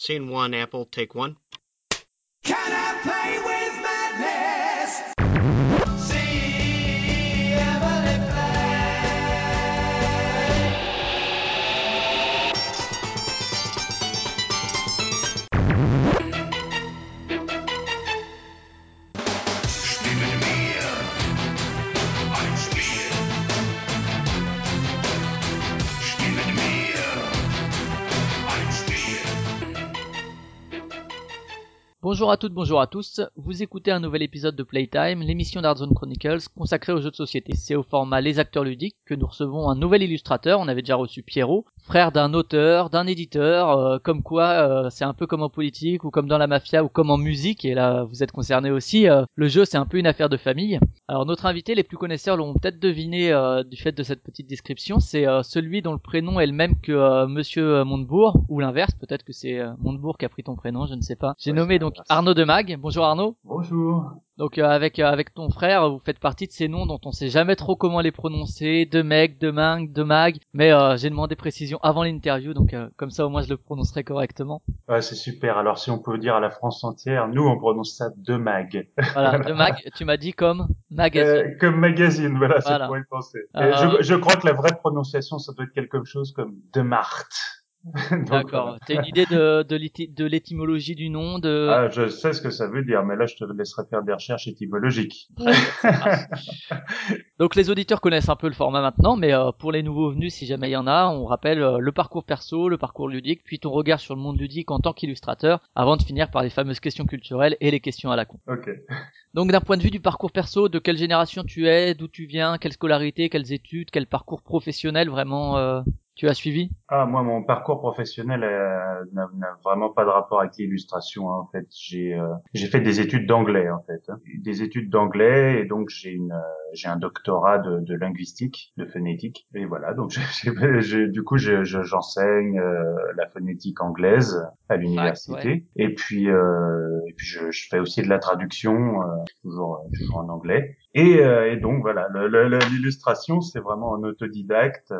Scene 1, Apple, take 1. Bonjour à toutes, bonjour à tous. Vous écoutez un nouvel épisode de Playtime, l'émission d'Artzone Chronicles consacrée aux jeux de société. C'est au format Les Acteurs Ludiques que nous recevons un nouvel illustrateur. On avait déjà reçu Pierrot, frère d'un auteur, d'un éditeur, euh, comme quoi euh, c'est un peu comme en politique ou comme dans la mafia ou comme en musique. Et là, vous êtes concerné aussi. euh, le jeu, c'est un peu une affaire de famille. Alors notre invité, les plus connaisseurs l'ont peut-être deviné euh, du fait de cette petite description, c'est euh, celui dont le prénom est le même que euh, Monsieur Montebourg, ou l'inverse, peut-être que c'est euh, Montebourg qui a pris ton prénom, je ne sais pas. J'ai Ouais, nommé donc. Arnaud Demag. Bonjour Arnaud. Bonjour. Donc euh, avec euh, avec ton frère, vous faites partie de ces noms dont on sait jamais trop comment les prononcer, de mec, de mag, de mag. Mais euh, j'ai demandé précision avant l'interview, donc euh, comme ça au moins je le prononcerai correctement. Ouais, c'est super. Alors, si on peut dire à la France entière, nous, on prononce ça de mag. Voilà, de mag. Tu m'as dit comme magazine. Euh, comme magazine, voilà, c'est pour y penser. Je, je crois que la vraie prononciation, ça doit être quelque chose comme de Marthe. Donc, D'accord. T'as une idée de de l'étymologie du nom de. Ah, je sais ce que ça veut dire, mais là, je te laisserai faire des recherches étymologiques. Donc les auditeurs connaissent un peu le format maintenant, mais euh, pour les nouveaux venus, si jamais il y en a, on rappelle euh, le parcours perso, le parcours ludique, puis ton regard sur le monde ludique en tant qu'illustrateur, avant de finir par les fameuses questions culturelles et les questions à la con. Ok. Donc d'un point de vue du parcours perso, de quelle génération tu es, d'où tu viens, quelle scolarité, quelles études, quel parcours professionnel vraiment euh, tu as suivi? Ah, moi, mon parcours professionnel euh, n'a vraiment pas de rapport avec l'illustration. hein. En fait, j'ai euh, j'ai fait des études d'anglais, en fait, hein. des études d'anglais, et donc j'ai une euh, j'ai un doctorat de, de linguistique, de phonétique, et voilà. Donc, du coup, je- je- j'enseigne euh, la phonétique anglaise à l'université, ouais. et puis euh, et puis je, je fais aussi de la traduction, euh, toujours toujours en anglais. Et, euh, et donc voilà, l'illustration, c'est vraiment un autodidacte.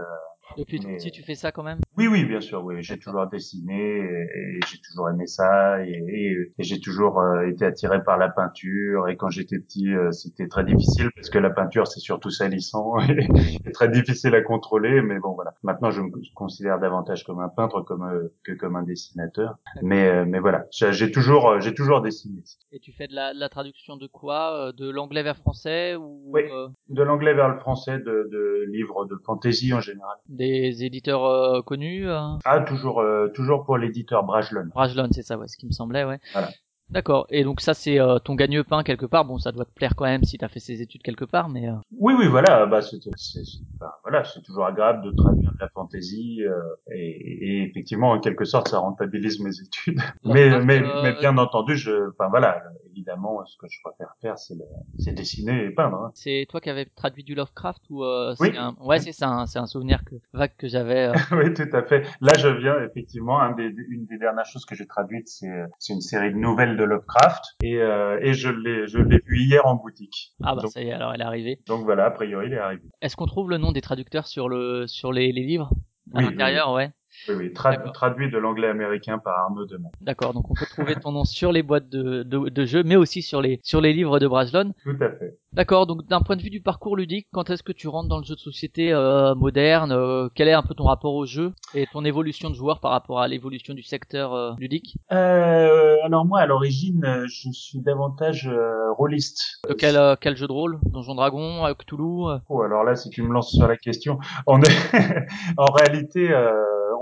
Depuis tout petit, tu fais ça quand même? Oui, oui, bien sûr, oui. J'ai toujours dessiné et, et j'ai toujours aimé ça et, et- et j'ai toujours euh, été attiré par la peinture. Et quand j'étais petit, euh, c'était très difficile parce que la peinture, c'est surtout salissant et, très difficile à contrôler. Mais bon, voilà. Maintenant, je me considère davantage comme un peintre comme, euh, que comme un dessinateur. Mais, euh, mais voilà, j'ai toujours, j'ai toujours dessiné. Et tu fais de la, de la traduction de quoi? De l'anglais vers français ou Oui. De l'anglais vers le français, de, de livres de fantaisie en général. Des éditeurs euh, connus euh? Ah, toujours, euh, toujours pour l'éditeur Brajlon. Brajlon, c'est ça, ouais, ce qui me semblait, ouais. Voilà. D'accord. Et donc ça, c'est euh, ton gagne-pain quelque part. Bon, ça doit te plaire quand même si t'as fait ces études quelque part, mais euh, Oui, oui, voilà, bah, c'est, c'est, c'est- enfin, voilà, c'est toujours agréable de traduire de la fantaisie, euh, et, et effectivement, en quelque sorte, ça rentabilise mes études. mais, remarque, mais, euh, mais bien entendu, je, enfin voilà, évidemment, ce que je préfère faire, c'est, le- c'est dessiner et peindre. hein. c'est toi qui avais traduit du Lovecraft ou euh, Oui. c'est un... Ouais, c'est ça. hein, c'est un souvenir que vague que j'avais. euh. oui, tout à fait. Là, je viens effectivement, un des, une des dernières choses que j'ai traduites, c'est, c'est une série de nouvelles de Lovecraft, et, euh, et je l'ai, je l'ai vu hier en boutique. Ah bah donc, ça y est, alors elle est arrivée. donc voilà, a priori, il est arrivé. Est-ce qu'on trouve le nom des traducteurs sur le sur les, les livres? À Oui, l'intérieur Ouais. Oui, traduit de l'anglais américain par Arnaud Demain. D'accord. Donc on peut trouver ton nom sur les boîtes de, de, de jeux, mais aussi sur les sur les livres de Brajlon. Tout à fait. D'accord, donc d'un point de vue du parcours ludique, quand est-ce que tu rentres dans le jeu de société euh, moderne euh, Quel est un peu ton rapport au jeu et ton évolution de joueur par rapport à l'évolution du secteur euh, ludique? Euh, alors moi, à l'origine, euh, je suis davantage euh, rôliste. De quel, euh, quel jeu de rôle? Donjon Dragon, Cthulhu Oh, alors là, si tu me lances sur la question, on est en réalité, euh,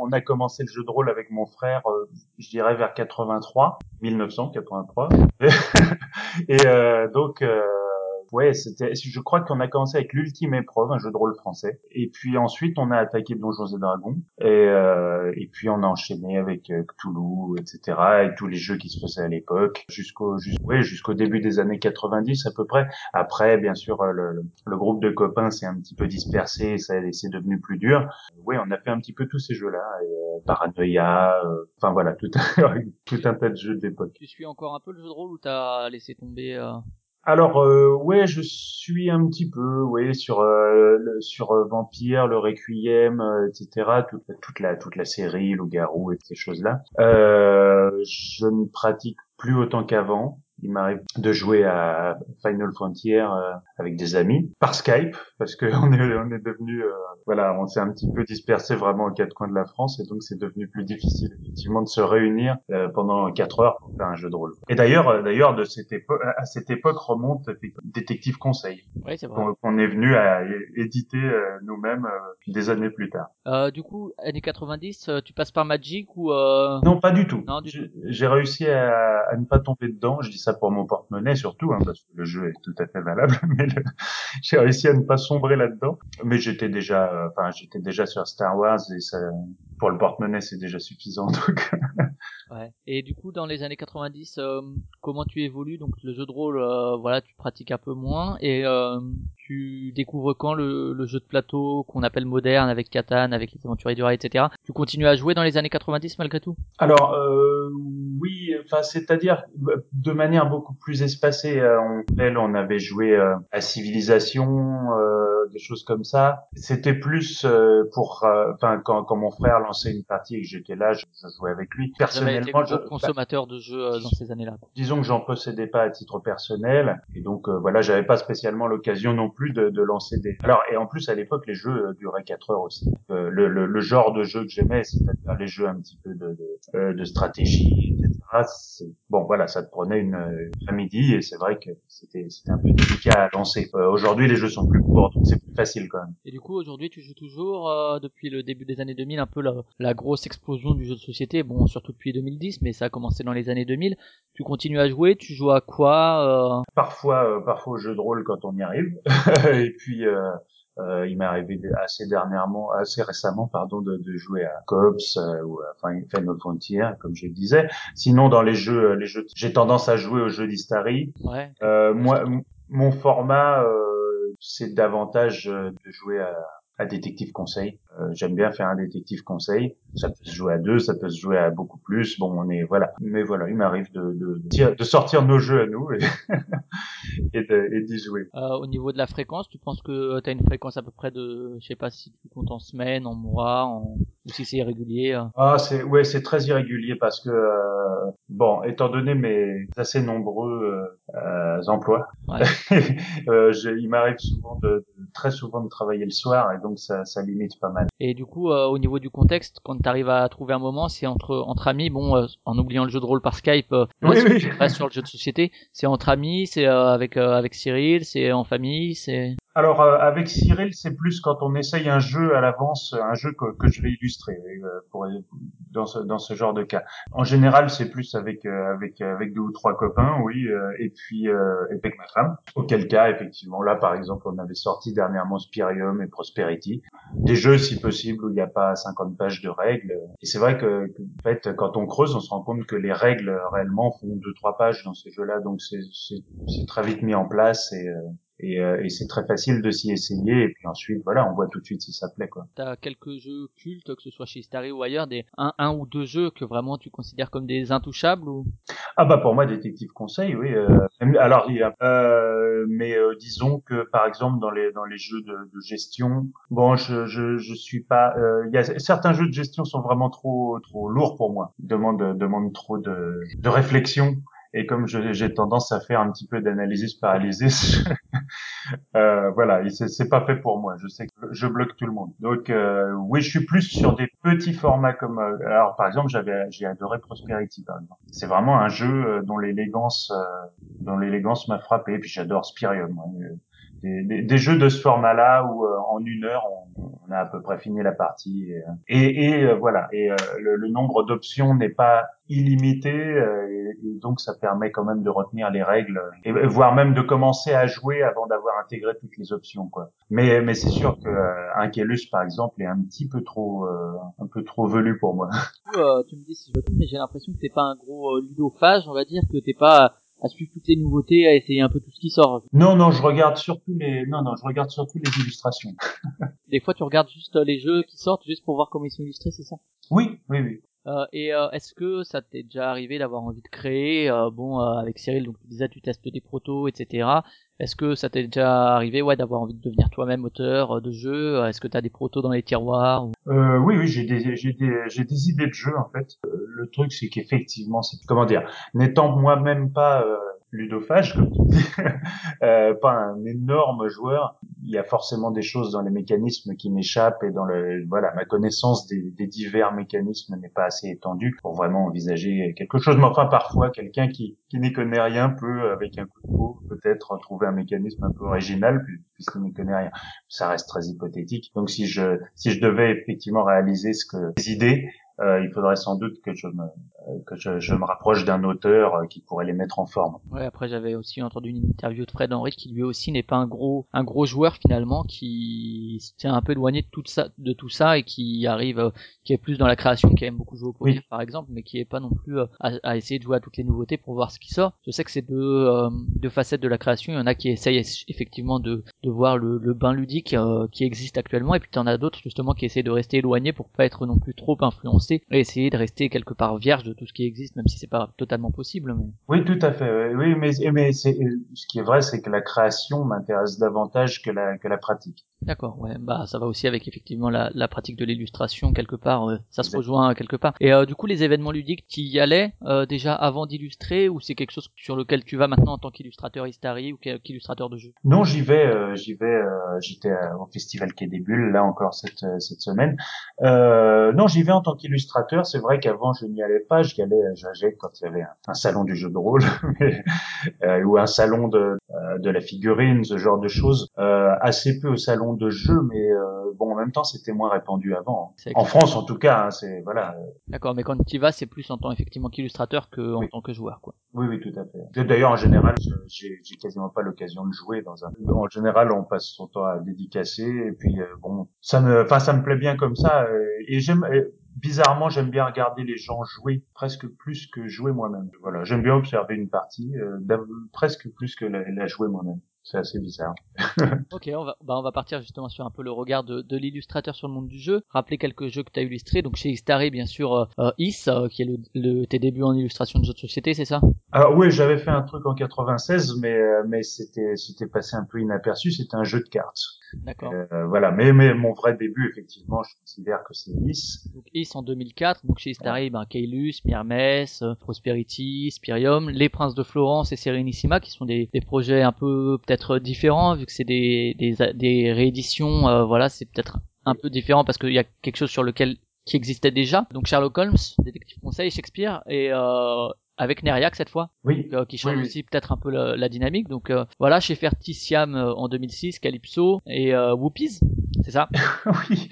on a commencé le jeu de rôle avec mon frère, euh, je dirais vers 83, 1983, et euh, donc. Ouais, c'était. Je crois qu'on a commencé avec l'ultime épreuve, un jeu de rôle français, et puis ensuite on a attaqué Donjons et Dragons, et euh, et puis on a enchaîné avec euh, Cthulhu, etc. et tous les jeux qui se faisaient à l'époque, jusqu'au jus- ouais, jusqu'au début des années 90 à peu près. Après, bien sûr, euh, le, le, groupe de copains s'est un petit peu dispersé, et ça c'est devenu plus dur. Oui, on a fait un petit peu tous ces jeux-là, euh, Paranoia, euh, enfin voilà, tout un, tas de jeux de l'époque. Tu suis encore un peu le jeu de rôle ou t'as laissé tomber euh... Alors euh, ouais, je suis un petit peu, ouais, sur euh, sur euh, Vampire, le Requiem, euh, etc. Toute, toute la toute la série, Loup-garou et ces choses-là. Euh, je ne pratique plus autant qu'avant. Il m'arrive de jouer à Final Frontier euh, avec des amis par Skype parce que on est on est devenu euh, voilà on s'est un petit peu dispersé vraiment aux quatre coins de la France et donc c'est devenu plus difficile effectivement de se réunir euh, pendant quatre heures pour faire un jeu de rôle. Et d'ailleurs euh, d'ailleurs de cette époque à cette époque remonte Détective Conseil Oui, c'est vrai. qu'on est venu à éditer euh, nous-mêmes euh, des années plus tard. Euh, du coup, années 90, euh, tu passes par Magic ou euh... Non, pas du tout. Non, du J'ai réussi à, à ne pas tomber dedans. Je dis pour mon porte-monnaie surtout, hein, parce que le jeu est tout à fait valable. Mais j'ai réussi à ne pas sombrer là-dedans. Mais j'étais déjà, euh, enfin, j'étais déjà sur Star Wars et ça, pour le porte-monnaie, c'est déjà suffisant. Donc, Ouais. Et du coup, dans les années 90, euh, comment tu évolues? Donc le jeu de rôle, euh, voilà, tu pratiques un peu moins et euh, tu découvres quand le, le jeu de plateau qu'on appelle moderne avec Catan, avec les aventuriers du rail, etc. Tu continues à jouer dans les années 90 malgré tout? Alors euh, oui, enfin c'est-à-dire euh, de manière beaucoup plus espacée. Euh, on, elle, on avait joué euh, à Civilisation, euh, des choses comme ça. C'était plus euh, pour, euh, enfin quand, quand mon frère lançait une partie et que j'étais là, je, je jouais avec lui. Été Personnellement, gros je, consommateur de jeux euh, dans ces années-là. disons que j'en possédais pas à titre personnel et donc euh, voilà j'avais pas spécialement l'occasion non plus de, de lancer des alors et en plus à l'époque les jeux euh, duraient quatre heures aussi Euh, le, le, le genre de jeu que j'aimais c'est-à-dire les jeux un petit peu de de, euh, de stratégie etc bon voilà ça te prenait une après-midi et c'est vrai que c'était c'était un peu délicat à lancer Euh, aujourd'hui les jeux sont plus courts donc c'est plus facile quand même Et du coup, aujourd'hui, tu joues toujours euh, depuis le début des années 2000, un peu la, la grosse explosion du jeu de société. Bon, surtout depuis 2010, mais ça a commencé dans les années 2000. Tu continues à jouer. Tu joues à quoi euh... parfois euh, parfois au jeu de rôle quand on y arrive et puis euh, euh, il m'est arrivé assez dernièrement assez récemment pardon de, de jouer à Cops euh, ou à Fin- Final Frontier comme je le disais sinon dans les jeux les jeux j'ai tendance à jouer aux jeux d'Istari Ouais. euh, moi mon format euh, c'est davantage de jouer à à détective conseil. Euh, J'aime bien faire un détective conseil. Ça peut se jouer à deux, ça peut se jouer à beaucoup plus. Bon, on est voilà. Mais voilà, il m'arrive de, de, de, sortir nos jeux à nous et, et de- et d'y jouer. Euh, au niveau de la fréquence, tu penses que tu as une fréquence à peu près de, je sais pas si tu comptes en semaine, en mois, en... ou si c'est irrégulier. euh? Ah, c'est ouais, c'est très irrégulier parce que euh, bon, étant donné mes assez nombreux euh, euh, emplois, Ouais. euh, je- il m'arrive souvent de, de- très souvent de travailler le soir et donc ça, ça limite pas mal. Et du coup, euh, au niveau du contexte, quand tu arrives à trouver un moment, c'est entre entre amis, bon, euh, en oubliant le jeu de rôle par Skype, euh, Oui, reste, oui. reste sur le jeu de société, c'est entre amis, c'est euh, avec euh, avec Cyril, c'est en famille, c'est Alors euh, avec Cyril, c'est plus quand on essaye un jeu à l'avance, un jeu que, je vais illustrer euh, pour dans ce dans ce genre de cas. En général, c'est plus avec euh, avec avec deux ou trois copains, oui, euh, et puis euh, avec ma femme. Auquel cas, effectivement, là par exemple, on avait sorti dernièrement Spirium et Prosperity, des jeux si possible où il n'y a pas 50 pages de règles. Et c'est vrai que, en fait, quand on creuse, on se rend compte que les règles euh, réellement font deux trois pages dans ces jeux-là, donc c'est très vite mis en place et euh, et, euh, et c'est très facile de s'y essayer. Et puis ensuite voilà on voit tout de suite si ça plaît quoi. T'as quelques jeux cultes, que ce soit chez Starry ou ailleurs, des un, un ou deux jeux que vraiment tu considères comme des intouchables ou? Ah bah pour moi détective conseil oui euh, alors il y a, euh, mais euh, disons que par exemple dans les dans les jeux de, de gestion bon je je je suis pas euh, il y a certains jeux de gestion sont vraiment trop trop lourds pour moi ils demandent demandent trop de de réflexion et comme j'ai tendance à faire un petit peu d'analyse paralysée, euh, voilà, c'est pas fait pour moi. Je sais que je bloque tout le monde. Donc euh, oui, je suis plus sur des petits formats comme euh, alors par exemple, j'avais j'ai adoré Prosperity par. C'est vraiment un jeu euh, dont l'élégance euh, dont l'élégance m'a frappé. Et puis j'adore Spirium. moi. Euh, Des, des- des jeux de ce format-là où euh, en une heure on, on a à peu près fini la partie et, euh, et, et, euh, voilà et euh, le, le nombre d'options n'est pas illimité euh, et, et donc ça permet quand même de retenir les règles et, voire même de commencer à jouer avant d'avoir intégré toutes les options quoi. Mais mais c'est sûr que euh, un Kélus par exemple est un petit peu trop euh, un peu trop velu pour moi. Euh, tu me dis si je me trompe, mais j'ai l'impression que t'es pas un gros euh, ludophage, on va dire, que t'es pas à suivre toutes les nouveautés, à essayer un peu tout ce qui sort. Non non, je regarde surtout les non non, je regarde surtout les illustrations. Des fois, tu regardes juste les jeux qui sortent juste pour voir comment ils sont illustrés, c'est ça? Oui, oui oui. Euh, et euh, est-ce que ça t'est déjà arrivé d'avoir envie de créer euh, Bon, euh, avec Cyril, donc tu disais tu testes des protos, etc. Est-ce que ça t'est déjà arrivé, ouais, d'avoir envie de devenir toi-même auteur euh, de jeu Est-ce que t'as des protos dans les tiroirs ou- Euh, oui, oui, j'ai des, j'ai des, j'ai des idées de jeu en fait. Euh, le truc, c'est qu'effectivement, c'est comment dire, n'étant moi-même pas euh, ludophage, comme tu dis, euh, pas un énorme joueur, il y a forcément des choses dans les mécanismes qui m'échappent et dans le, voilà, ma connaissance des, des divers mécanismes n'est pas assez étendue pour vraiment envisager quelque chose. Mais enfin, parfois, quelqu'un qui, qui n'y connaît rien peut, avec un coup de peau, peut-être trouver un mécanisme un peu original puis- puisqu'il n'y connaît rien. Ça reste très hypothétique. Donc, si je, si je devais effectivement réaliser ce que, les idées, euh, il faudrait sans doute que je me, euh, que je, je me rapproche d'un auteur euh, qui pourrait les mettre en forme. Ouais, après j'avais aussi entendu une interview de Fred Henry qui lui aussi n'est pas un gros un gros joueur finalement qui se tient un peu éloigné de tout ça de tout ça et qui arrive euh, qui est plus dans la création qui aime beaucoup jouer au poker Oui. par exemple mais qui est pas non plus à, à essayer de jouer à toutes les nouveautés pour voir ce qui sort. Je sais que c'est deux euh, deux facettes de la création, il y en a qui essayent effectivement de de voir le, le bain ludique euh, qui existe actuellement et puis t'en as d'autres justement qui essayent de rester éloignés pour pas être non plus trop influencés et essayer de rester quelque part vierge de tout ce qui existe même si c'est pas totalement possible mais Oui, tout à fait. Oui, mais, mais ce qui est vrai, c'est que la création m'intéresse davantage que la, que la pratique. D'accord, ouais, bah ça va aussi avec effectivement la, la pratique de l'illustration quelque part, euh, ça se rejoint quelque part. Et euh, du coup, les événements ludiques, tu y allais euh, déjà avant d'illustrer ou c'est quelque chose sur lequel tu vas maintenant en tant qu'illustrateur Istari ou qu'illustrateur de jeu Non, j'y vais, j'y vais. J'étais au festival Quai des Bulles là encore cette cette semaine. Non, j'y vais en tant qu'illustrateur. C'est vrai qu'avant je n'y allais pas. J'y allais, j'allais quand il y avait un, un salon du jeu de rôle mais, euh, ou un salon de euh, de la figurine, ce genre de choses. Euh, assez peu au salon de jeu, mais euh, bon, en même temps, c'était moins répandu avant. En France, en tout cas, hein, c'est voilà. D'accord, mais quand tu y vas, c'est plus en tant effectivement qu'illustrateur que en Oui. tant que joueur, quoi. Oui, oui, tout à fait. D'ailleurs, en général, j'ai quasiment pas l'occasion de jouer dans un. En général, on passe son temps à dédicacer, et puis bon, ça me, enfin, ça me plaît bien comme ça. et j'aime, bizarrement, j'aime bien regarder les gens jouer presque plus que jouer moi-même. Voilà, j'aime bien observer une partie, euh, presque plus que la, la jouer moi-même. C'est assez bizarre. Ok, on va, bah on va partir justement sur un peu le regard de, de l'illustrateur sur le monde du jeu. Rappeler quelques jeux que tu as illustrés. Donc chez Istari, bien sûr, euh, euh, Is, euh, qui est le, le- tes débuts en illustration de jeux de société, c'est ça? Alors oui, j'avais fait un truc en 96, mais mais c'était c'était passé un peu inaperçu. C'était un jeu de cartes. D'accord. Euh, voilà, mais mais mon vrai début, effectivement, je considère que c'est Nice. Donc Is en 2004, donc chez Istari, ben, Kaelus, Myrmes, euh, Prosperity, Spirium, Les Princes de Florence et Serenissima, qui sont des, des projets un peu peut-être différents, vu que c'est des rééditions, euh, voilà, c'est peut-être un peu différent parce qu'il y a quelque chose sur lequel qui existait déjà. Donc Sherlock Holmes, détective conseil, Shakespeare, et euh, avec Neriac cette fois, Oui, euh, qui change Oui, oui. aussi peut-être un peu la, la dynamique. Donc euh, voilà, chez Ferticiam euh, en 2006, Calypso et euh, Whoopies, c'est ça? Oui,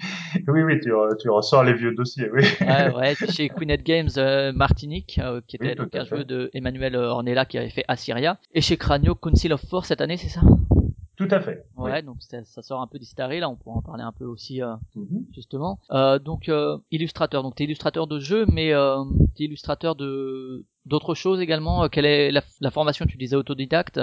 oui, oui, tu, re- tu ressors les vieux dossiers, oui. Ouais, ouais. Chez Queenette Games euh, Martinique, euh, qui était donc un jeu de Emmanuel Ornella qui avait fait Assyria. Et chez Cranio, Council of Four cette année, c'est ça? Tout à fait. Ouais, donc ça, ça sort un peu d'Istari, là on pourra en parler un peu aussi euh. Mhm. justement. Euh, donc euh, illustrateur, donc t'es illustrateur de jeux, mais euh, t'es illustrateur de d'autres choses également. Euh, Quelle est la, la formation Tu disais autodidacte.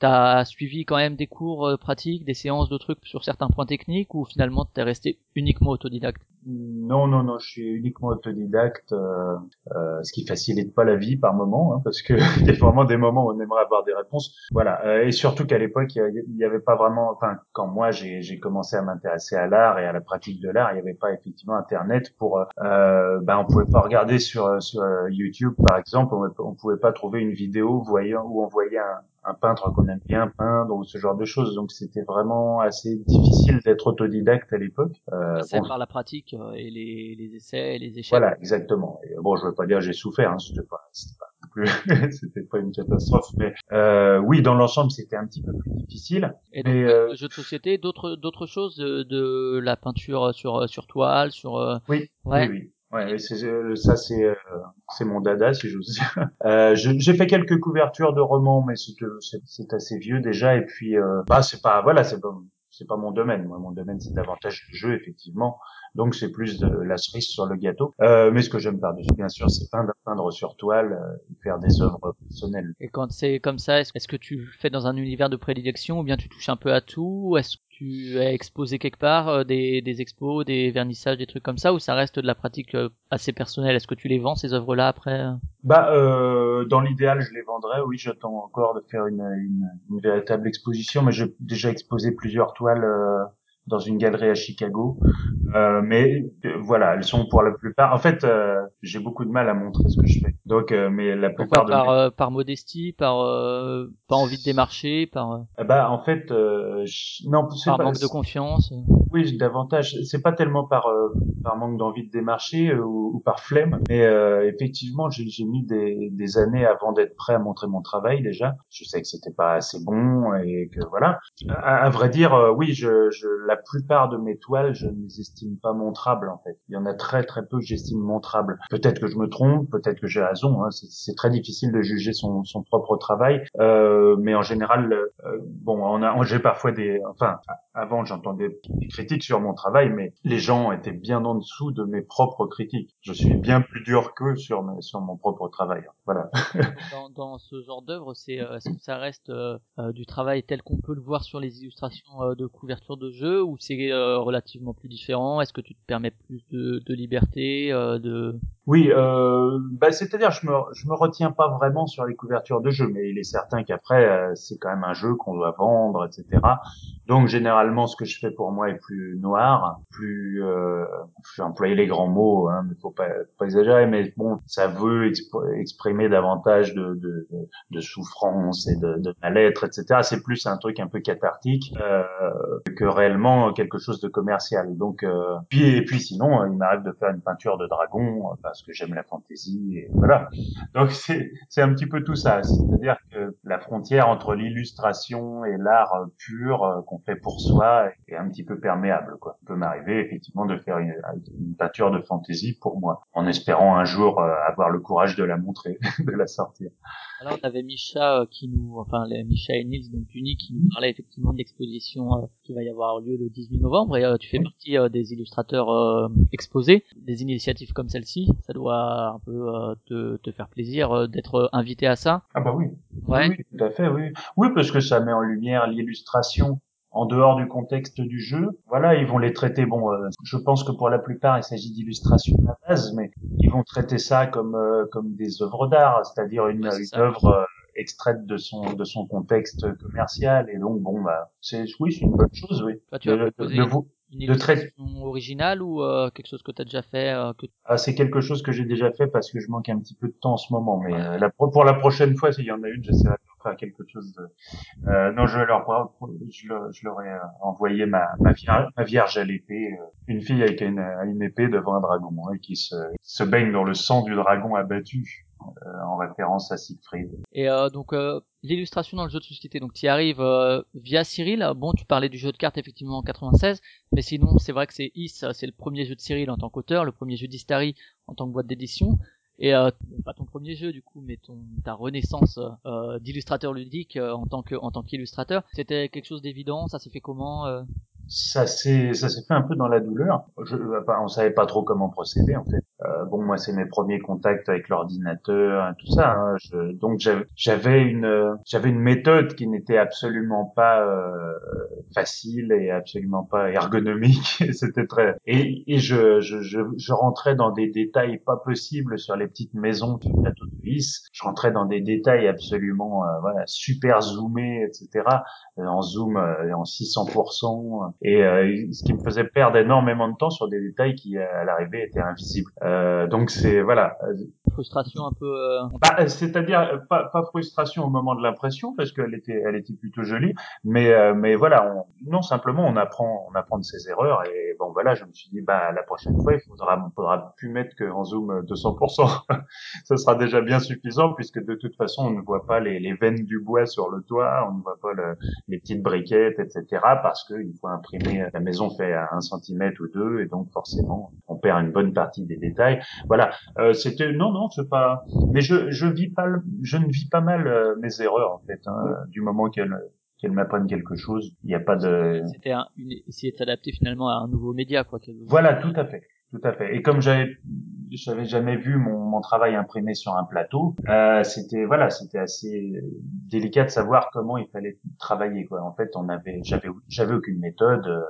T'as suivi quand même des cours euh, pratiques, des séances de trucs sur certains points techniques, ou finalement t'es resté uniquement autodidacte? Non, non, non, je suis uniquement autodidacte, euh, euh, ce qui facilite pas la vie par moment, hein, parce que il y a vraiment des moments où on aimerait avoir des réponses. Voilà, euh, et surtout qu'à l'époque, il y avait pas vraiment, enfin, quand moi j'ai commencé à m'intéresser à l'art et à la pratique de l'art, il n'y avait pas effectivement Internet pour, euh, ben on pouvait pas regarder sur sur euh, YouTube par exemple, on, on pouvait pas trouver une vidéo voyant où on voyait un un peintre qu'on aime bien peindre ou ce genre de choses. Donc c'était vraiment assez difficile d'être autodidacte à l'époque. Euh, C'est bon, par la pratique euh, et les, les essais et les échecs. voilà, exactement. Et bon, je veux pas dire j'ai souffert, hein, c'était pas, c'était pas plus, c'était pas une catastrophe, mais euh, oui, dans l'ensemble, c'était un petit peu plus difficile. Et donc, Mais, euh, euh, jeux de société, d'autres d'autres choses de, de la peinture sur sur toile, sur euh, Oui, ouais. Oui, oui. Ouais, euh, ça c'est euh, c'est mon dada si j'ose dire. Euh, j'ai fait quelques couvertures de romans, mais c'est c'est assez vieux déjà. Et puis euh, bah c'est pas voilà c'est pas c'est pas mon domaine. Moi, mon domaine c'est davantage le jeu effectivement. Donc c'est plus de la cerise sur le gâteau. Euh, mais ce que j'aime par-dessus, bien sûr, c'est peindre, peindre sur toile, euh, faire des œuvres personnelles. Et quand c'est comme ça, est-ce que tu fais dans un univers de prédilection ou bien tu touches un peu à tout Est-ce que tu es exposé quelque part, euh, des, des expos, des vernissages, des trucs comme ça, ou ça reste de la pratique euh, assez personnelle? Est-ce que tu les vends ces œuvres-là après? Bah, euh, dans l'idéal, je les vendrais. Oui, j'attends encore de faire une, une, une véritable exposition, mais j'ai déjà exposé plusieurs toiles euh, dans une galerie à Chicago. Euh, mais euh, voilà, elles sont pour la plupart. En fait, euh, j'ai beaucoup de mal à montrer ce que je fais. Donc, euh, mais la Pourquoi plupart de par, euh, par modestie, par euh, pas envie de démarcher, par, bah en fait, euh, je- non, par pas. manque de confiance Oui, davantage. C'est pas tellement par euh, par manque d'envie de démarcher euh, ou, ou par flemme, mais euh, effectivement, j'ai j'ai mis des, des années avant d'être prêt à montrer mon travail déjà. Je sais que c'était pas assez bon et que voilà. À, à vrai dire, euh, oui, je, je la plupart de mes toiles, je ne les estime pas montrables en fait. Il y en a très très peu que j'estime montrables. Peut-être que je me trompe, peut-être que j'ai raison. Hein. C'est très difficile de juger son, son propre travail, euh, mais en général, euh, bon, on a, j'ai parfois des, enfin, avant j'entendais des critiques sur mon travail, mais les gens étaient bien en dessous de mes propres critiques. Je suis bien plus dur qu'eux sur, sur mon propre travail. Dans, ce genre d'œuvre, c'est euh, est-ce que ça reste euh, euh, du travail tel qu'on peut le voir sur les illustrations de couverture de jeu ou c'est relativement plus différent? Est-ce que tu te permets plus de, de liberté, de Oui, euh, bah, c'est-à-dire je me je me retiens pas vraiment sur les couvertures de jeux, mais il est certain qu'après euh, c'est quand même un jeu qu'on doit vendre, etc. Donc généralement ce que je fais pour moi est plus noir, plus euh, je vais employer les grands mots, hein, mais faut pas pas exagérer, mais bon ça veut exp- exprimer davantage de, de, de, souffrance et de, mal-être, etc. C'est plus un truc un peu cathartique euh, que réellement quelque chose de commercial. Donc euh, puis et puis sinon il m'arrive de faire une peinture de dragon parce que j'aime la fantaisie et voilà. Donc c'est c'est un petit peu tout ça, c'est-à-dire que la frontière entre l'illustration et l'art euh, pur euh, qu'on fait pour soi est un petit peu perméable quoi. Il peut m'arriver effectivement de faire une, une peinture de fantaisie pour moi en espérant un jour euh, avoir le courage de la montrer, de la sortir. Alors on avait Micha qui nous, enfin les Micha et Nils donc Uni qui nous parlait effectivement de l'exposition qui va y avoir lieu le 18 novembre et tu fais partie des illustrateurs exposés, des initiatives comme celle-ci, ça doit un peu te, te faire plaisir d'être invité à ça? Ah bah oui. Ouais. Oui, tout à fait, oui. Oui, parce que ça met en lumière l'illustration en dehors du contexte du jeu. Voilà, ils vont les traiter. Bon, euh, je pense que pour la plupart, il s'agit d'illustrations à la base, mais ils vont traiter ça comme euh, comme des œuvres d'art, c'est-à-dire une, Ouais, une œuvre euh, extraite de son de son contexte commercial. Et donc, bon, bah, c'est oui, c'est une bonne chose, oui. Toi tu De- de- de vous- une illustration originale ou euh, quelque chose que tu as déjà fait euh, que Ah, c'est quelque chose que j'ai déjà fait parce que je manque un petit peu de temps en ce moment. Mais euh, la, pour la prochaine fois, s'il y en a une, j'essaierai de faire quelque chose de. Euh, non, je leur, je leur, je leur ai envoyé ma, ma, vierge, ma vierge à l'épée, une fille avec une, une épée devant un dragon hein, qui se, qui se baigne dans le sang du dragon abattu, en référence à Siegfried. Et euh, donc euh, l'illustration dans le jeu de société, donc tu y arrives euh, via Cyril. Bon, tu parlais du jeu de cartes effectivement en 96, mais sinon c'est vrai que c'est Is, c'est le premier jeu de Cyril en tant qu'auteur, le premier jeu d'Istari en tant que boîte d'édition. Et euh, pas ton premier jeu du coup, mais ton ta renaissance euh, d'illustrateur ludique euh, en tant que en tant qu'illustrateur, c'était quelque chose d'évident. Ça s'est fait comment euh? Ça s'est, ça s'est fait un peu dans la douleur. Je, enfin, on savait pas trop comment procéder en fait. Euh, bon, moi, c'est mes premiers contacts avec l'ordinateur, et tout ça. hein. Je- donc, j'avais- une, j'avais une méthode qui n'était absolument pas euh, facile et absolument pas ergonomique. C'était très et, et je, je, je, je rentrais dans des détails pas possibles sur les petites maisons du plateau de Nice. Je rentrais dans des détails absolument euh, voilà super zoomés, etc. euh, en zoom euh, en 600% et ce qui me faisait perdre énormément de temps sur des détails qui à l'arrivée étaient invisibles. Euh, donc c'est voilà, Frustration un peu. euh, bah, c'est-à-dire euh, pas, pas frustration au moment de l'impression parce qu'elle était elle était plutôt jolie, mais euh, mais voilà, on, non simplement on apprend on apprend de ses erreurs et bon voilà, je me suis dit bah la prochaine fois il faudra faudra plus mettre qu'en zoom 200%. Ça sera déjà bien suffisant puisque de toute façon on ne voit pas les, les veines du bois sur le toit, on ne voit pas le, les petites briquettes etc. parce qu'il faut imprimer la maison fait à un centimètre ou deux et donc forcément on perd une bonne partie des détails. Voilà, euh, c'était non non c'est pas mais je je vis pas je ne vis pas mal euh, mes erreurs en fait hein, du moment qu'elles qu'elle m'apprenne quelque chose. Il n'y a pas de C'était un, une, essayer de s'adapter finalement à un nouveau média, quoi. voilà, tout à fait, tout à fait. Et comme j'avais j'avais jamais vu mon, mon travail imprimé sur un plateau, euh, c'était voilà, c'était assez délicat de savoir comment il fallait travailler quoi. En fait, on avait j'avais j'avais aucune méthode euh,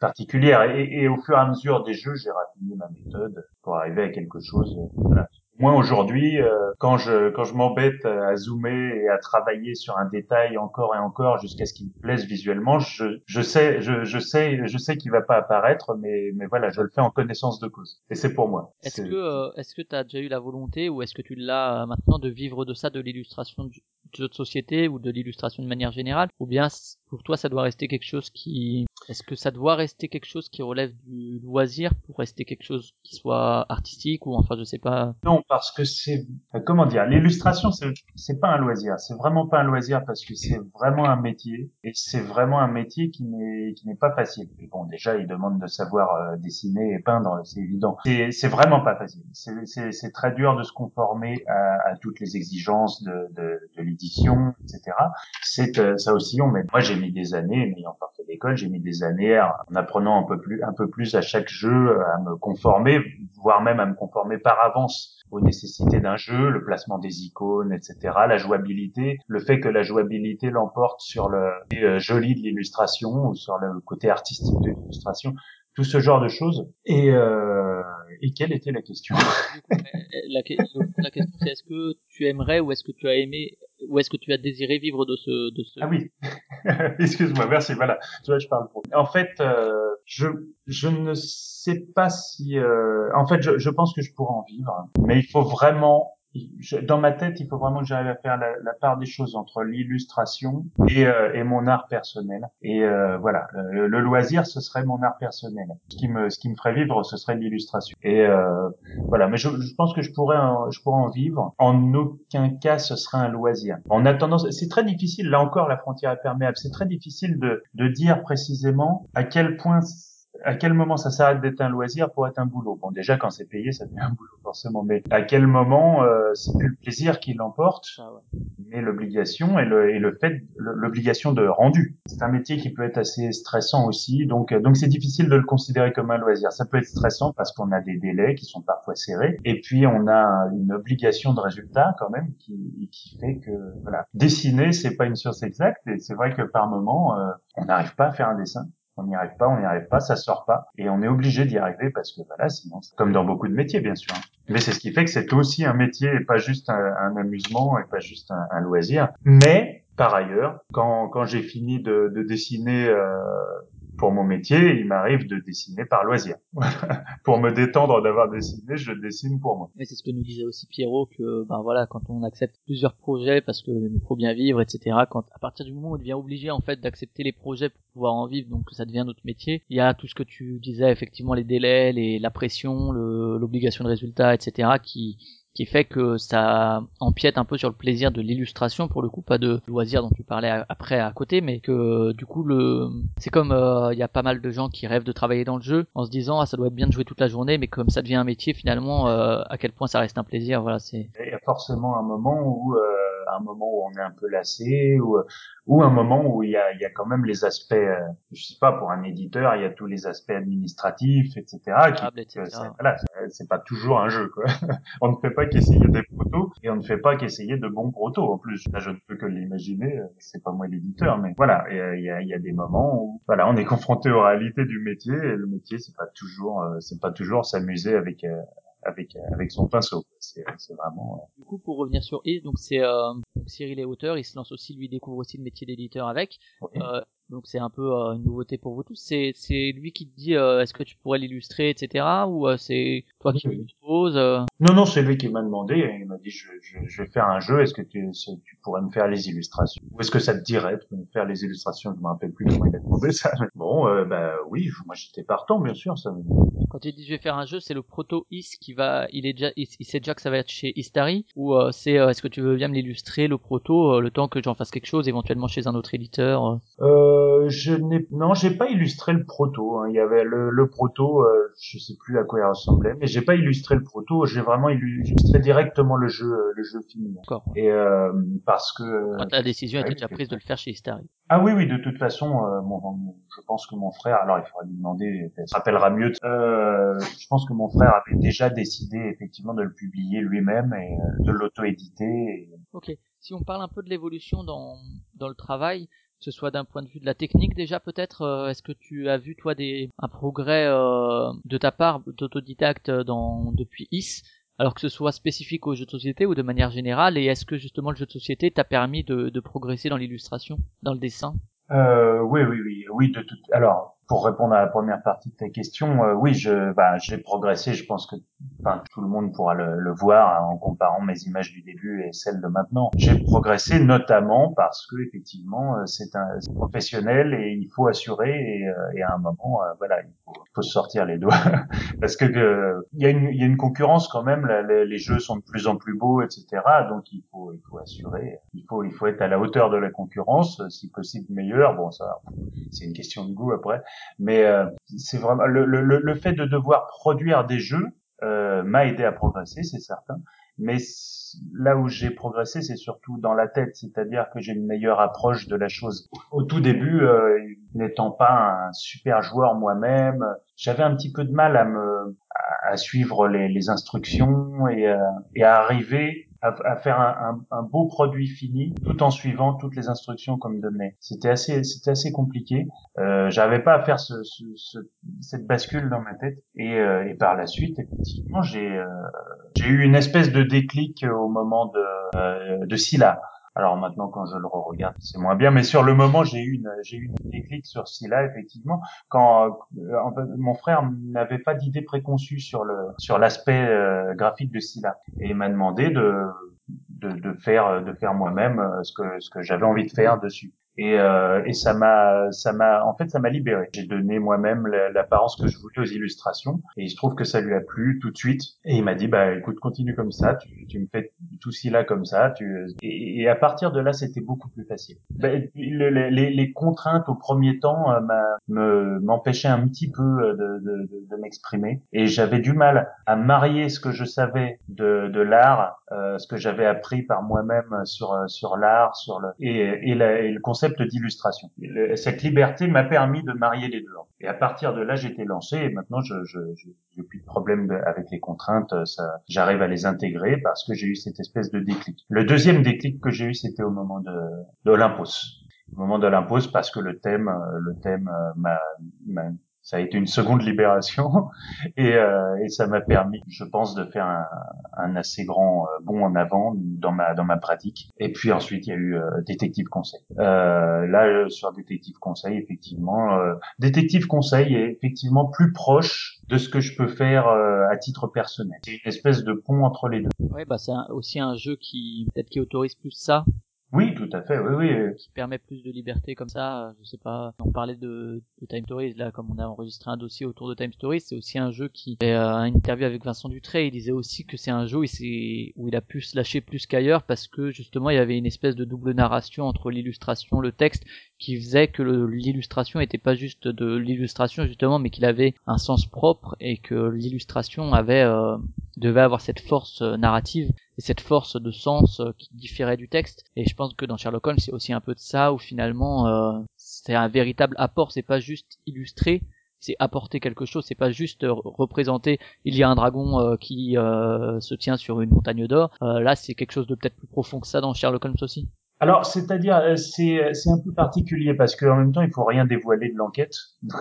particulière et, et au fur et à mesure des jeux, j'ai raffiné ma méthode pour arriver à quelque chose. euh, voilà. Moi aujourd'hui, euh, quand je quand je m'embête à zoomer et à travailler sur un détail encore et encore jusqu'à ce qu'il me plaise visuellement, je, je sais je, je sais je sais qu'il va pas apparaître, mais mais voilà, je le fais en connaissance de cause. Et c'est pour moi. Est-ce que, euh, est-ce que t'as déjà eu la volonté ou est-ce que tu l'as euh, maintenant de vivre de ça, de l'illustration de société ou de l'illustration de manière générale? Ou bien pour toi ça doit rester quelque chose qui... Est-ce que ça doit rester quelque chose qui relève du loisir pour rester quelque chose qui soit artistique ou enfin je sais pas Non, parce que c'est comment dire, l'illustration c'est pas un loisir, c'est vraiment pas un loisir parce que c'est vraiment un métier et c'est vraiment un métier qui n'est qui n'est pas facile. Et bon, déjà, il demande de savoir euh, dessiner et peindre, c'est évident. C'est c'est vraiment pas facile. C'est c'est très dur de se conformer à, à toutes les exigences de de, de l'édition, etc. C'est euh, ça aussi, on met. Moi, j'ai mis des années, n'ayant pas fait d'école, j'ai mis des années en apprenant un peu plus un peu plus à chaque jeu, à me conformer, voire même à me conformer par avance aux nécessités d'un jeu, le placement des icônes, etc., la jouabilité, le fait que la jouabilité l'emporte sur le euh, joli de l'illustration ou sur le côté artistique de l'illustration, tout ce genre de choses. Et, euh, et quelle était la question? Euh, la question c'est est-ce que tu aimerais ou est-ce que tu as aimé ou est-ce que tu as désiré vivre de ce de ce Ah oui, excuse-moi, merci. Voilà, tu vois, je parle pour. En fait, euh, je je ne sais pas si. euh, En fait, je, je pense que je pourrais en vivre, mais il faut vraiment. Je- dans ma tête, il faut vraiment que j'arrive à faire la, la part des choses entre l'illustration et, euh, et mon art personnel. Et euh, voilà, le, le loisir, ce serait mon art personnel. Ce qui me, ce qui me ferait vivre, ce serait l'illustration. Et euh, voilà, mais je, je pense que je pourrais, en, je pourrais en vivre. En aucun cas, ce serait un loisir. En attendant, c'est très difficile. Là encore, la frontière est perméable. C'est très difficile de, de dire précisément à quel point à quel moment ça s'arrête d'être un loisir pour être un boulot? Bon, déjà quand c'est payé, ça devient un boulot forcément, mais à quel moment euh, c'est plus le plaisir qui l'emporte, Ah ouais. mais l'obligation et le, et le fait, l'obligation de rendu? C'est un métier qui peut être assez stressant aussi, donc euh, donc c'est difficile de le considérer comme un loisir. Ça peut être stressant parce qu'on a des délais qui sont parfois serrés, et puis on a une obligation de résultat quand même qui qui fait que voilà, dessiner c'est pas une science exacte, et c'est vrai que par moment euh, on n'arrive pas à faire un dessin on n'y arrive pas, on n'y arrive pas, ça sort pas, et on est obligé d'y arriver parce que voilà, sinon, comme dans beaucoup de métiers bien sûr. hein. Mais c'est ce qui fait que c'est aussi un métier et pas juste un, un amusement et pas juste un, un loisir. Mais par ailleurs, quand, quand j'ai fini de, de dessiner euh, pour mon métier, il m'arrive de dessiner par loisir. Pour me détendre d'avoir dessiné, je dessine pour moi. Mais c'est ce que nous disait aussi Pierrot que ben voilà quand on accepte plusieurs projets parce que il faut bien vivre etc. Quand à partir du moment où on devient obligé en fait d'accepter les projets pour pouvoir en vivre donc ça devient notre métier. Il y a tout ce que tu disais effectivement les délais, les la pression, l'obligation de résultat etc. qui qui fait que ça empiète un peu sur le plaisir de l'illustration pour le coup pas de loisir dont tu parlais après à côté mais que du coup le c'est comme euh, il y a pas mal de gens qui rêvent de travailler dans le jeu en se disant ah ça doit être bien de jouer toute la journée mais comme ça devient un métier finalement euh, à quel point ça reste un plaisir voilà c'est forcément un moment où euh, un moment où on est un peu lassé ou ou un moment où il y a il y a quand même les aspects euh, je sais pas pour un éditeur il y a tous les aspects administratifs etc qui voilà c'est- pas toujours un jeu quoi. On ne fait pas qu'essayer des protos et on ne fait pas qu'essayer de bons protos en plus. Là je ne peux que l'imaginer euh, c'est pas moi l'éditeur mais voilà euh, il y a il y a des moments où voilà on est confronté aux réalités du métier et le métier c'est pas toujours euh, c'est pas toujours s'amuser avec euh, avec avec son pinceau c'est vraiment euh, du coup pour revenir sur Is donc c'est euh, Cyril est auteur il se lance aussi lui découvre aussi le métier d'éditeur avec. Donc c'est un peu euh, une nouveauté pour vous tous c'est c'est lui qui te dit euh, est-ce que tu pourrais l'illustrer etc ou euh, c'est toi qui Oui, proposes euh, Non, non, c'est lui qui m'a demandé. Il m'a dit, je, je, je vais faire un jeu. Est-ce que tu, tu pourrais me faire les illustrations? Ou est-ce que ça te dirait de me faire les illustrations? Je me rappelle plus comment il a demandé ça. Bon, euh, bah oui, moi j'étais partant, bien sûr. Ça. quand il dit je vais faire un jeu c'est le proto Is qui va il est déjà il, il sait déjà que ça va être chez Istari ou euh, c'est euh, est-ce que tu veux bien me l'illustrer le proto euh, le temps que j'en fasse quelque chose éventuellement chez un autre éditeur euh. Euh, je n'ai, non, j'ai pas illustré le proto. hein. Il y avait le, le proto, euh, je sais plus à quoi il ressemblait, mais j'ai pas illustré le proto, j'ai vraiment illustré directement le jeu, le jeu. D'accord. Et euh, parce que Quand la décision ouais, était déjà prise de le faire chez Istari. ah oui oui de toute façon, euh, mon, je pense que mon frère, alors il faudra lui demander, il se rappellera mieux. Euh, je pense que mon frère avait déjà décidé effectivement de le publier lui-même et euh, de l'auto-éditer. et- Ok. Si on parle un peu de l'évolution dans, dans le travail, que ce soit d'un point de vue de la technique déjà peut-être, euh, est-ce que tu as vu toi des un progrès euh, de ta part d'autodidacte dans depuis IS alors que ce soit spécifique aux jeux de société ou de manière générale, et est-ce que justement le jeu de société t'a permis de, de progresser dans l'illustration, dans le dessin? Euh, oui, oui, oui, oui. De toute. Alors, pour répondre à la première partie de ta question, euh, oui, je, bah, j'ai progressé. Je pense que, tout le monde pourra le, le voir hein, en comparant mes images du début et celles de maintenant. J'ai progressé notamment parce que effectivement, euh, c'est un professionnel et il faut assurer et, euh, et à un moment, euh, voilà, il faut, il faut sortir les doigts parce que euh, il y a une, y a une concurrence quand même. là, les, les jeux sont de plus en plus beaux, etc. Donc il faut, il faut assurer. Il faut, il faut être à la hauteur de la concurrence, si possible meilleur. Bon, ça, c'est une question de goût après. Mais euh, c'est vraiment le, le, le fait de devoir produire des jeux euh, m'a aidé à progresser, c'est certain. Mais là où j'ai progressé, c'est surtout dans la tête, c'est-à-dire que j'ai une meilleure approche de la chose. Au tout début, euh, n'étant pas un super joueur moi-même, j'avais un petit peu de mal à me à suivre les, les instructions et, euh, et à arriver à, à faire un, un, un beau produit fini tout en suivant toutes les instructions qu'on me donnait. C'était assez c'était assez compliqué. Euh, j'avais pas à faire ce, ce, ce- cette bascule dans ma tête et, euh, et par la suite effectivement j'ai euh, eu une espèce de déclic au moment de euh, de Scylla. Alors maintenant quand je le regarde c'est moins bien mais sur le moment j'ai eu une j'ai eu une déclic sur Scylla effectivement. Quand euh, mon frère n'avait pas d'idée préconçue sur le sur l'aspect euh, graphique de Scylla. Et il m'a demandé de de, de faire de faire moi-même euh, ce que ce que j'avais envie de faire dessus et, euh, et ça m'a ça m'a en fait ça m'a libéré. J'ai donné moi-même la- l'apparence que je voulais aux illustrations et il se trouve que ça lui a plu tout de suite. Et il m'a dit bah écoute continue comme ça tu, tu me fais tout ci là comme ça tu et, et à partir de là c'était beaucoup plus facile. Ben, le- le- les, les contraintes au premier temps euh, m'empêchaient un petit peu euh, de, de, de, m'exprimer. Et j'avais du mal à marier ce que je savais de, de l'art euh, ce que j'avais appris par moi-même sur sur l'art sur le et, et, et le concept d'illustration. Et le- cette liberté m'a permis de marier les deux et à partir de là j'étais lancé et maintenant je je je- plus de problème de- avec les contraintes ça j'arrive à les intégrer parce que j'ai eu cette espèce de déclic. Le deuxième déclic que j'ai eu c'était au moment de d'Olympos. Au moment d'Olympos parce que le thème euh, le thème euh, m'a- ça a été une seconde libération et, euh, et ça m'a permis, je pense, de faire un, un assez grand euh, bond en avant dans ma dans ma pratique. Et puis ensuite, il y a eu euh, Détective Conseil. Euh, là, euh, sur Détective Conseil, effectivement, euh, Détective Conseil est effectivement plus proche de ce que je peux faire à titre personnel. C'est une espèce de pont entre les deux. Ouais, bah c'est aussi un jeu qui peut-être qui autorise plus ça, Oui, tout à fait. Oui, oui. qui permet plus de liberté comme ça. euh, Je sais pas. On parlait de, Time Stories là, comme on a enregistré un dossier autour de Time Stories, c'est aussi un jeu qui. Et, euh, une interview avec Vincent Dutré, il disait aussi que c'est un jeu où il, où il a pu se lâcher plus qu'ailleurs parce que justement il y avait une espèce de double narration entre l'illustration, le texte, qui faisait que l'illustration était pas juste de l'illustration justement, mais qu'il avait un sens propre et que l'illustration avait euh, devait avoir cette force euh, narrative et cette force de sens euh, qui différait du texte. Et je pense que dans Sherlock Holmes, c'est aussi un peu de ça où finalement euh, c'est un véritable apport. C'est pas juste illustrer, c'est apporter quelque chose. C'est pas juste euh, représenter. Il y a un dragon euh, qui euh, se tient sur une montagne d'or. Euh, là, c'est quelque chose de peut-être plus profond que ça dans Sherlock Holmes aussi. Alors, c'est-à-dire, euh, c'est c'est un peu particulier parce qu'en même temps, il faut rien dévoiler de l'enquête.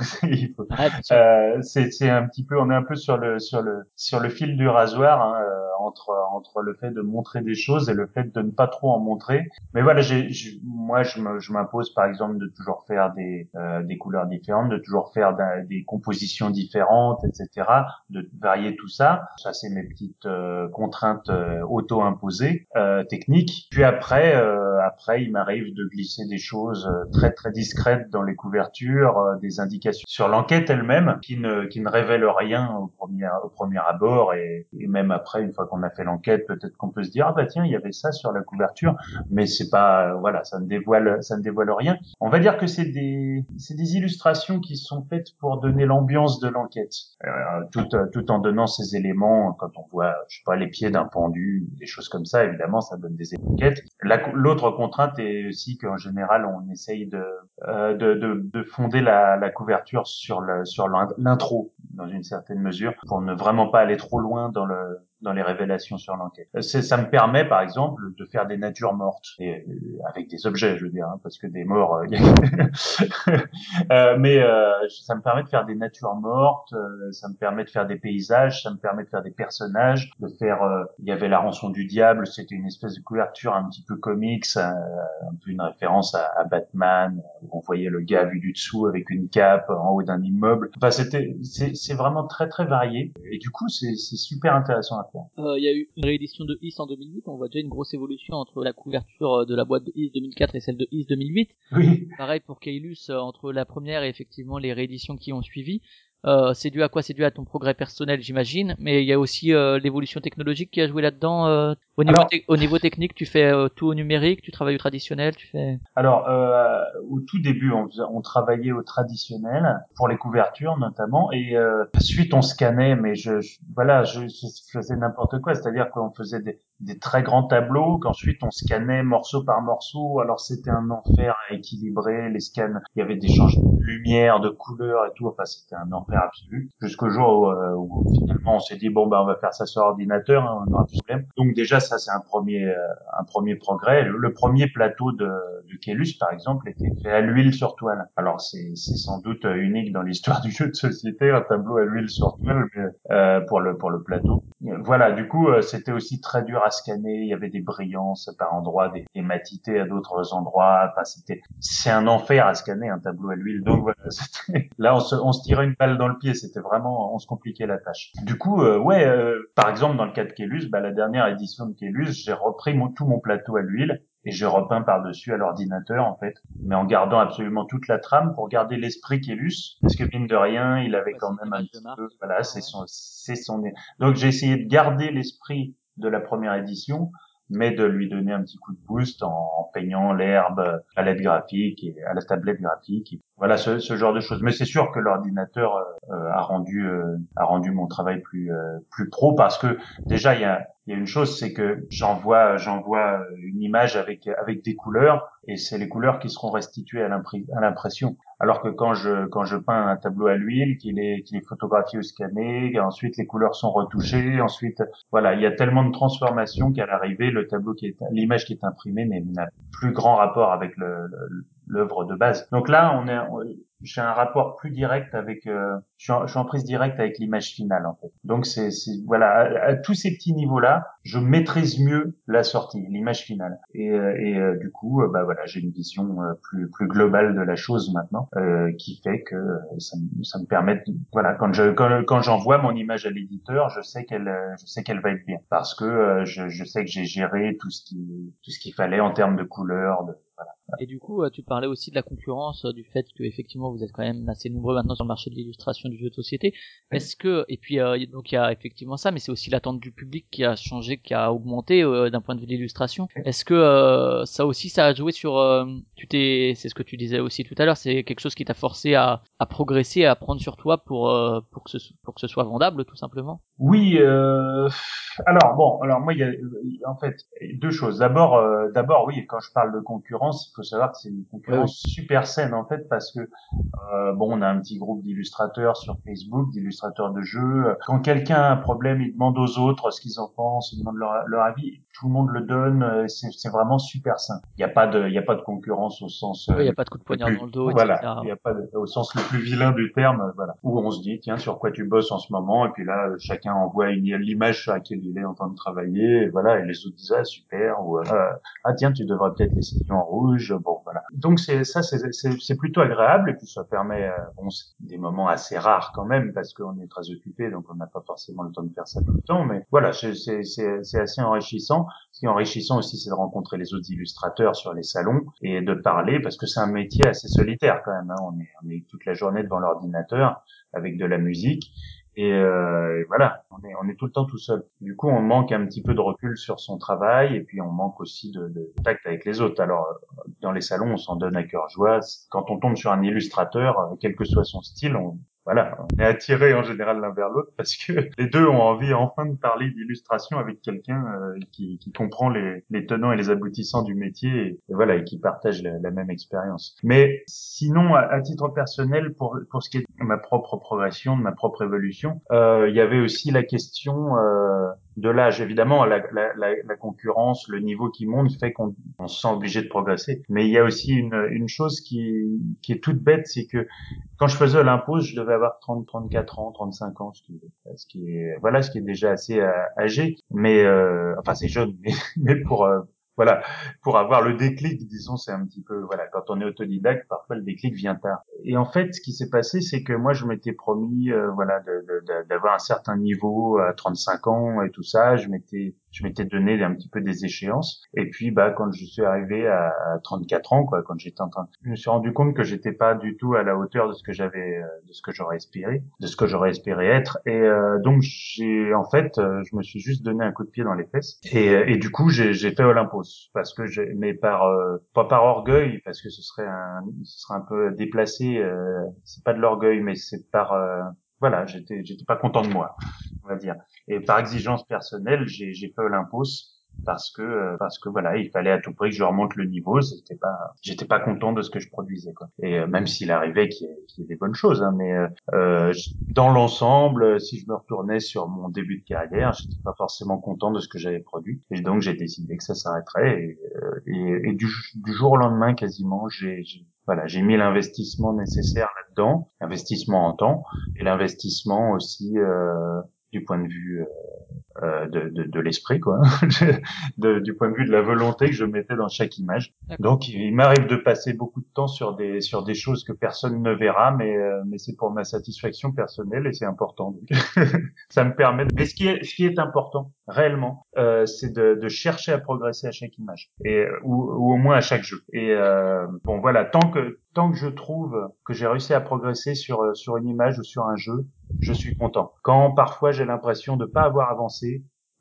Euh, c'est c'est un petit peu on est un peu sur le sur le sur le fil du rasoir hein, euh, entre entre le fait de montrer des choses et le fait de ne pas trop en montrer. Mais voilà j'ai moi je m'impose par exemple de toujours faire des euh, des couleurs différentes de toujours faire des compositions différentes etc de varier tout ça. Ça c'est mes petites euh, contraintes auto imposées techniques. Puis après euh, après il m'arrive de glisser des choses euh, très très discrètes dans les couvertures, euh, des indications sur l'enquête elle-même qui ne qui ne révèlent rien au premier au premier abord et, et même après, une fois qu'on a fait l'enquête, peut-être qu'on peut se dire ah bah tiens il y avait ça sur la couverture, mais c'est pas euh, voilà ça ne dévoile ça ne dévoile rien. On va dire que c'est des c'est des illustrations qui sont faites pour donner l'ambiance de l'enquête, euh, tout tout en donnant ces éléments quand on voit je sais pas les pieds d'un pendu, des choses comme ça évidemment ça donne des étiquettes. L'autre contrainte aussi qu'en général on essaye de euh, de, de, de fonder la, la couverture sur le sur l'intro dans une certaine mesure pour ne vraiment pas aller trop loin dans le dans les révélations sur l'enquête. Euh, Ça me permet, par exemple, de faire des natures mortes et euh, avec des objets, je veux dire, hein, parce que des morts, euh, Euh, mais euh, ça me permet de faire des natures mortes, ça me permet de faire des paysages, ça me permet de faire des personnages, de faire. il y avait la rançon du diable, c'était une espèce de couverture un petit peu comics, un peu une référence à, Batman, où on voyait le gars vu du dessous avec une cape en haut d'un immeuble. Enfin, c'était, c'est vraiment très très varié et du coup c'est c'est super intéressant à Euh, Il y a eu une réédition de Is en 2008, on voit déjà une grosse évolution entre la couverture euh, de la boîte de Is 2004 et celle de Is 2008. Oui. Pareil pour Kailus, euh, entre la première et effectivement les rééditions qui ont suivi. Euh, c'est dû à quoi? C'est dû à ton progrès personnel, j'imagine, mais il y a aussi euh, l'évolution technologique qui a joué là-dedans. euh, au, niveau Alors- au niveau technique, tu fais euh, tout au numérique, tu travailles au traditionnel, tu fais... Alors, euh, au tout début, on, on travaillait au traditionnel pour les couvertures notamment, et euh, ensuite on scannait, mais je, je- voilà, je, je faisais n'importe quoi, c'est-à-dire qu'on faisait des, des très grands tableaux, qu'ensuite on scannait morceau par morceau. Alors c'était un enfer à équilibrer les scans. Il y avait des changements de lumière, de couleur et tout. Enfin, c'était un enfer absolu. Jusqu'au jour où, euh, où finalement on s'est dit bon bah on va faire ça sur ordinateur, hein, on aura plus de. Donc déjà ça c'est un premier euh, un premier progrès. Le, premier plateau de, de par exemple, était fait à l'huile sur toile. Alors c'est sans doute unique dans l'histoire du jeu de société, un tableau à l'huile sur toile euh, pour le pour le plateau. Voilà, du coup euh, c'était aussi très dur à scanner. Il y avait des brillances par endroits, des, des matités à d'autres endroits. Enfin c'était c'est un enfer à scanner un tableau à l'huile. Donc voilà, là on se on se tirait une balle dans le pied. C'était vraiment on se compliquait la tâche. Du coup euh, ouais, euh, par exemple dans le cas de Kelus, bah, la dernière édition de Kelus, j'ai repris mon, tout mon plateau à l'huile et j'ai repeint par-dessus à l'ordinateur en fait, mais en gardant absolument toute la trame pour garder l'esprit Kélus, parce que mine de rien, il avait Ouais, quand même un petit peu, voilà, c'est son, c'est son. Donc j'ai essayé de garder l'esprit de la première édition, mais de lui donner un petit coup de boost en, peignant l'herbe à l'aide graphique et à la tablette graphique. Voilà ce, ce genre de choses. Mais c'est sûr que l'ordinateur euh, a rendu euh, a rendu mon travail plus euh, plus pro parce que déjà il y a il y a une chose, c'est que j'envoie, j'envoie une image avec avec des couleurs, et c'est les couleurs qui seront restituées à l'impression. Alors que quand je quand je peins un tableau à l'huile, qu'il est qu'il est photographié ou scanné, et ensuite les couleurs sont retouchées, ensuite voilà, il y a tellement de transformations qu'à l'arrivée, le tableau qui est l'image qui est imprimée n'a plus grand rapport avec l'œuvre de base. Donc là, on est j'ai un rapport plus direct avec euh, je, suis en, je suis en prise directe avec l'image finale en fait. Donc c'est voilà à, tous ces petits niveaux là, je maîtrise mieux la sortie, l'image finale. Et, euh, et euh, du coup, euh, bah voilà, j'ai une vision euh, plus plus globale de la chose maintenant, euh, qui fait que ça, me- ça me permet, de- voilà, quand je quand, quand j'envoie mon image à l'éditeur, je sais qu'elle je sais qu'elle va être bien parce que je, je sais que j'ai géré tout ce qui tout ce qu'il fallait en termes de couleurs, de, Et du coup, euh, tu parlais aussi de la concurrence, euh, du fait que effectivement vous êtes quand même assez nombreux maintenant sur le marché de l'illustration du jeu de société. Est-ce que et puis euh, donc il y a effectivement ça, mais c'est aussi l'attente du public qui a changé, qui a augmenté euh, d'un point de vue de l'illustration. Est-ce que euh, ça aussi ça a joué sur euh, tu t'es c'est ce que tu disais aussi tout à l'heure, c'est quelque chose qui t'a forcé à, à progresser, à apprendre sur toi pour euh, pour que ce pour que ce soit vendable tout simplement? Oui, euh, alors bon, alors moi il y a en fait deux choses. D'abord, euh, d'abord oui, quand je parle de concurrence, faut savoir que c'est une concurrence super saine en fait parce que euh, bon, on a un petit groupe d'illustrateurs sur Facebook, d'illustrateurs de jeux. Quand quelqu'un a un problème, il demande aux autres ce qu'ils en pensent, il demande leur, leur avis. Tout le monde le donne. euh, C'est vraiment super sain. Il n'y a pas de, il y a pas de concurrence au sens. Il euh, n'y a pas de coup de poignard dans le dos, voilà, il n'y a pas de, au sens le plus vilain du terme, euh, voilà. Où on se dit, tiens, sur quoi tu bosses en ce moment, et puis là, chacun envoie une l'image sur laquelle il est en train de travailler, et voilà, et les autres disent, ah, super, ou, ah, tiens, tu devrais peut-être laisser en rouge, bon, voilà. Donc c'est ça, c'est plutôt agréable et puis ça permet, bon, des moments assez rares quand même parce qu'on est très occupé, donc on n'a pas forcément le temps de faire ça tout le temps. Mais voilà, c'est c'est c'est assez enrichissant. Ce qui est enrichissant aussi, c'est de rencontrer les autres illustrateurs sur les salons et de parler parce que c'est un métier assez solitaire quand même. hein. On est on est toute la journée devant l'ordinateur avec de la musique. Et, euh, et voilà, on est, on est tout le temps tout seul. Du coup, on manque un petit peu de recul sur son travail et puis on manque aussi de, de contact avec les autres. Alors, euh, dans les salons, on s'en donne à cœur joie. Quand on tombe sur un illustrateur, euh, quel que soit son style, on, voilà, on est attiré en général l'un vers l'autre parce que les deux ont envie enfin de parler d'illustration avec quelqu'un euh, qui, comprend les, tenants et les aboutissants du métier et, voilà et qui partage la, même expérience. Mais sinon, à, à titre personnel, pour pour ce qui est de ma propre progression, de ma propre évolution, euh, il y avait aussi la question euh, de l'âge. Évidemment, la, la, la, concurrence, le niveau qui monte fait qu'on on se sent obligé de progresser. Mais il y a aussi une, une chose qui, qui est toute bête, c'est que quand je faisais Olympus, je devais avoir 30, 34 ans, 35 ans, ce qui, ce qui est, voilà, ce qui est déjà assez euh, âgé. Mais, euh, enfin, c'est jeune, mais, mais pour, euh, voilà, pour avoir le déclic, disons, c'est un petit peu, voilà, quand on est autodidacte, parfois le déclic vient tard. Et en fait, ce qui s'est passé, c'est que moi, je m'étais promis, euh, voilà, d'avoir un certain niveau à 35 ans et tout ça. Je m'étais, je m'étais donné un petit peu des échéances. Et puis, bah, quand je suis arrivé à, à 34 ans, quoi, quand j'étais en train, je me suis rendu compte que j'étais pas du tout à la hauteur de ce que j'avais, euh, de ce que j'aurais espéré, de ce que j'aurais espéré être. Et euh, donc, j'ai, en fait, euh, je me suis juste donné un coup de pied dans les fesses. Et, euh, et du coup, j'ai, fait Olympus parce que j'ai, mais par, euh, pas par orgueil, parce que ce serait un, ce serait un peu déplacé. Euh, c'est pas de l'orgueil, mais c'est par, euh, voilà, j'étais, j'étais pas content de moi, on va dire. Et par exigence personnelle, j'ai, j'ai fait Olympus parce que euh, parce que voilà il fallait à tout prix que je remonte le niveau c'était pas j'étais pas content de ce que je produisais quoi. Et euh, même s'il arrivait qu'il y, ait- des bonnes choses hein, mais euh, euh, dans l'ensemble euh, si je me retournais sur mon début de carrière j'étais pas forcément content de ce que j'avais produit. Et donc j'ai décidé que ça s'arrêterait et, et, et du, jour au lendemain quasiment j'ai voilà j'ai mis l'investissement nécessaire là-dedans investissement en temps et l'investissement aussi euh, du point de vue euh, euh, de, de, de l'esprit quoi. De- du point de vue de la volonté que je mettais dans chaque image. Donc il, il m'arrive de passer beaucoup de temps sur des sur des choses que personne ne verra mais euh, mais c'est pour ma satisfaction personnelle et c'est important donc. Ça me permet de... mais ce qui est ce qui est important réellement euh, c'est de, de chercher à progresser à chaque image et euh, ou, ou au moins à chaque jeu. Et euh, bon voilà tant que tant que je trouve que j'ai réussi à progresser sur sur une image ou sur un jeu je suis content. Quand parfois j'ai l'impression de pas avoir avancé,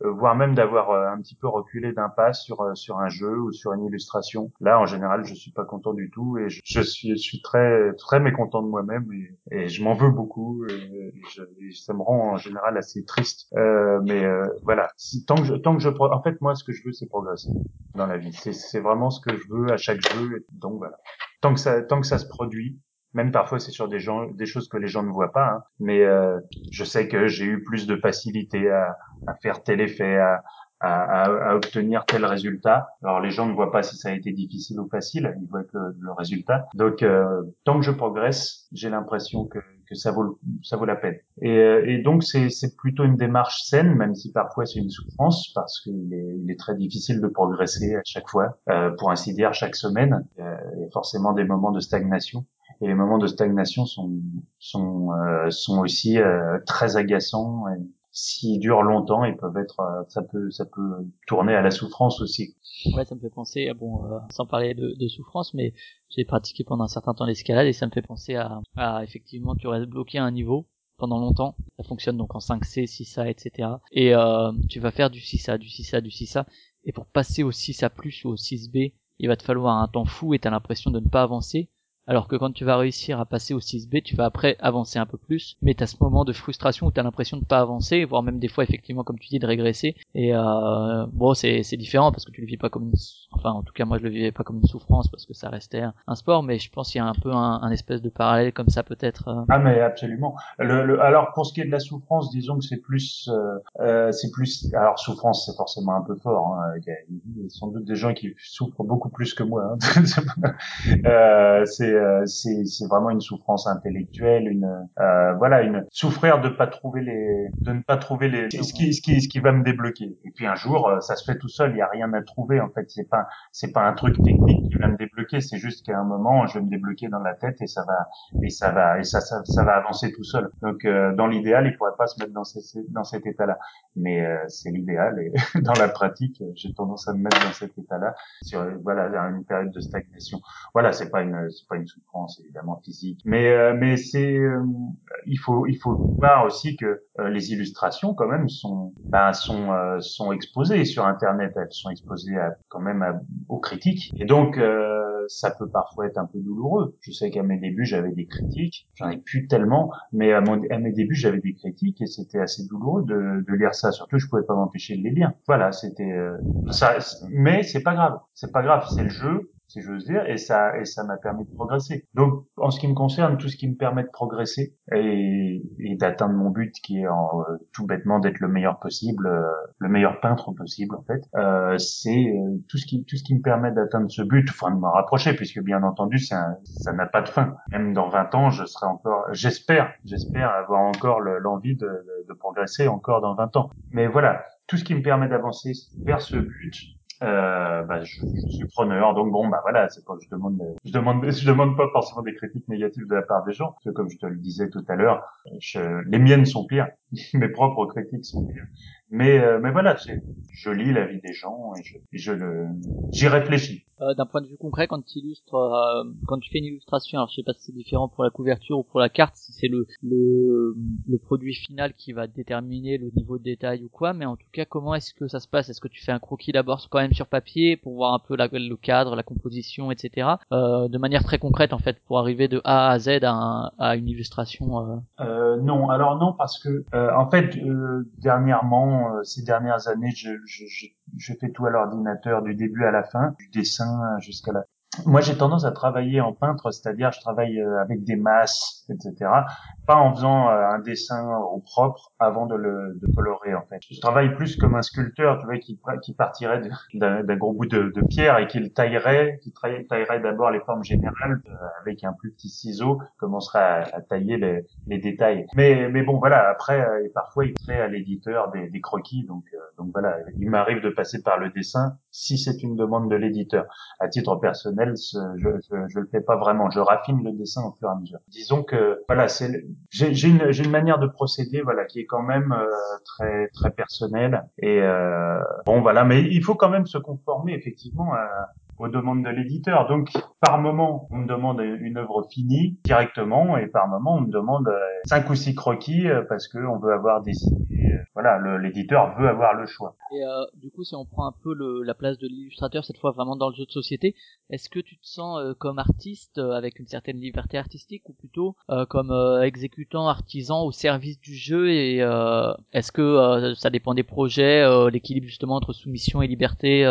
euh, voire même d'avoir euh, un petit peu reculé d'un pas sur euh, sur un jeu ou sur une illustration, là en général je suis pas content du tout et je, je suis je suis très très mécontent de moi-même et, et je m'en veux beaucoup et, je- ça me rend en général assez triste. Euh, mais euh, voilà, si, tant que je, tant que je en fait moi ce que je veux c'est progresser dans la vie. C'est c'est vraiment ce que je veux à chaque jeu donc voilà. Tant que ça tant que ça se produit même parfois c'est sur des gens, des choses que les gens ne voient pas. hein. Mais euh, je sais que j'ai eu plus de facilité à, à faire tel effet, à, à, à- obtenir tel résultat. Alors les gens ne voient pas si ça a été difficile ou facile, ils voient que le, résultat. Donc euh, tant que je progresse, j'ai l'impression que, que ça vaut ça vaut la peine. Et, euh, et donc c'est c'est plutôt une démarche saine, même si parfois c'est une souffrance parce qu'il est, il est très difficile de progresser à chaque fois, euh, pour ainsi dire chaque semaine. Euh, il y a forcément des moments de stagnation et les moments de stagnation sont sont euh, sont aussi euh, très agaçants et s'ils durent longtemps ils peuvent être euh, ça peut ça peut tourner à la souffrance aussi Ouais, ça me fait penser, bon, euh, sans parler de, de souffrance, mais j'ai pratiqué pendant un certain temps l'escalade et ça me fait penser à, à effectivement, tu restes bloqué à un niveau pendant longtemps. Ça fonctionne donc en 5C, 6A, etc. Et euh, tu vas faire du 6A, du 6A, du 6A. Et pour passer au 6A+, ou au 6B, il va te falloir un temps fou et t'as l'impression de ne pas avancer. Alors que quand tu vas réussir à passer au 6B, tu vas après avancer un peu plus, mais t'as ce moment de frustration où t'as l'impression de pas avancer, voire même des fois effectivement comme tu dis de régresser. Et euh, bon, c'est différent parce que tu le vis pas comme une, enfin en tout cas moi je le vivais pas comme une souffrance parce que ça restait un, sport, mais je pense qu'il y a un peu un, un espèce de parallèle comme ça peut-être. euh. ah mais absolument le, le- alors pour ce qui est de la souffrance disons que c'est plus euh, euh, c'est plus alors souffrance c'est forcément un peu fort hein. il, y a, il y a sans doute des gens qui souffrent beaucoup plus que moi hein. Euh, c'est c'est c'est vraiment une souffrance intellectuelle une euh, voilà une souffrir de pas trouver les de ne pas trouver les ce qui ce qui ce qui va me débloquer et puis un jour euh, ça se fait tout seul il y a rien à trouver en fait c'est pas c'est pas un truc technique qui va me débloquer, c'est juste qu'à un moment, je vais me débloquer dans la tête et ça va et ça va et ça ça, va avancer tout seul. Donc euh, dans l'idéal, il pourrait pas se mettre dans cet état-là, mais euh, c'est l'idéal et dans la pratique, j'ai tendance à me mettre dans cet état-là sur voilà une période de stagnation. Voilà, c'est pas une c'est pas une souffrance évidemment physique, mais euh, mais c'est il faut il faut voir aussi que les illustrations quand même sont ben, sont sont exposées sur internet, elles sont exposées à, quand même à, aux critiques et donc ça peut parfois être un peu douloureux. Je sais qu'à mes débuts, j'avais des critiques, j'en ai plus tellement, mais à, mes débuts, j'avais des critiques et c'était assez douloureux de, de, lire ça. Surtout, je pouvais pas m'empêcher de les lire. Voilà, c'était euh, ça. Mais c'est pas grave, c'est pas grave, c'est le jeu si j'ose dire, et ça et ça m'a permis de progresser. Donc, en ce qui me concerne, tout ce qui me permet de progresser et, et d'atteindre mon but, qui est en, euh, tout bêtement d'être le meilleur possible, euh, le meilleur peintre possible en fait, euh, c'est euh, tout ce qui tout ce qui me permet d'atteindre ce but, enfin de m'en rapprocher, puisque bien entendu, ça ça n'a pas de fin. Même dans 20 ans, je serai encore, j'espère, j'espère avoir encore l'envie de, de, progresser encore dans 20 ans. Mais voilà, tout ce qui me permet d'avancer vers ce but, euh, bah, je, je, suis preneur. Donc bon, bah voilà, c'est pas je demande, je demande, je demande pas forcément des critiques négatives de la part des gens, parce que comme je te le disais tout à l'heure, les miennes sont pires, mes propres critiques sont pires. Mais euh, mais voilà, je lis la vie des gens et je, je le, j'y réfléchis. Euh, D'un point de vue concret, quand tu illustres, euh, quand tu fais une illustration, alors je sais pas si c'est différent pour la couverture ou pour la carte, si c'est le, le le produit final qui va déterminer le niveau de détail ou quoi, mais en tout cas, comment est-ce que ça se passe? Est-ce que tu fais un croquis d'abord quand même sur papier pour voir un peu la, le cadre, la composition, etc. Euh, de manière très concrète en fait, pour arriver de A à Z à, à une illustration. Euh... non, alors non parce que en fait dernièrement euh, ces dernières années, je, fais tout à l'ordinateur du début à la fin, du dessin jusqu'à la moi, j'ai tendance à travailler en peintre, c'est-à-dire je travaille euh, avec des masses, etc. Pas en faisant euh, un dessin au propre avant de le de colorer, en fait. Je travaille plus comme un sculpteur, tu vois, qui, qui partirait d'un gros bout de, de, pierre et qui le taillerait, qui taillerait d'abord les formes générales euh, avec un plus petit ciseau, commencerait à, à tailler les, les, détails. Mais, mais bon, voilà, après, et parfois, il crée à l'éditeur des, des, croquis, donc, donc voilà, il m'arrive de passer par le dessin si c'est une demande de l'éditeur. À titre personnel, je, je, je, le fais pas vraiment. Je raffine le dessin au fur et à mesure. Disons que voilà, c'est j'ai une, une manière de procéder voilà qui est quand même euh, très très personnelle et euh, bon voilà, mais il faut quand même se conformer effectivement aux demandes de l'éditeur. Donc, par moment, on me demande une œuvre finie directement, et par moment, on me demande euh, cinq ou six croquis euh, parce que on veut avoir des idées. Euh, voilà, l'éditeur veut avoir le choix. Et euh, du coup, si on prend un peu le, la place de l'illustrateur cette fois vraiment dans le jeu de société, est-ce que tu te sens comme artiste avec une certaine liberté artistique ou plutôt comme exécutant, artisan au service du jeu Et est-ce que ça dépend des projets, l'équilibre justement entre soumission et liberté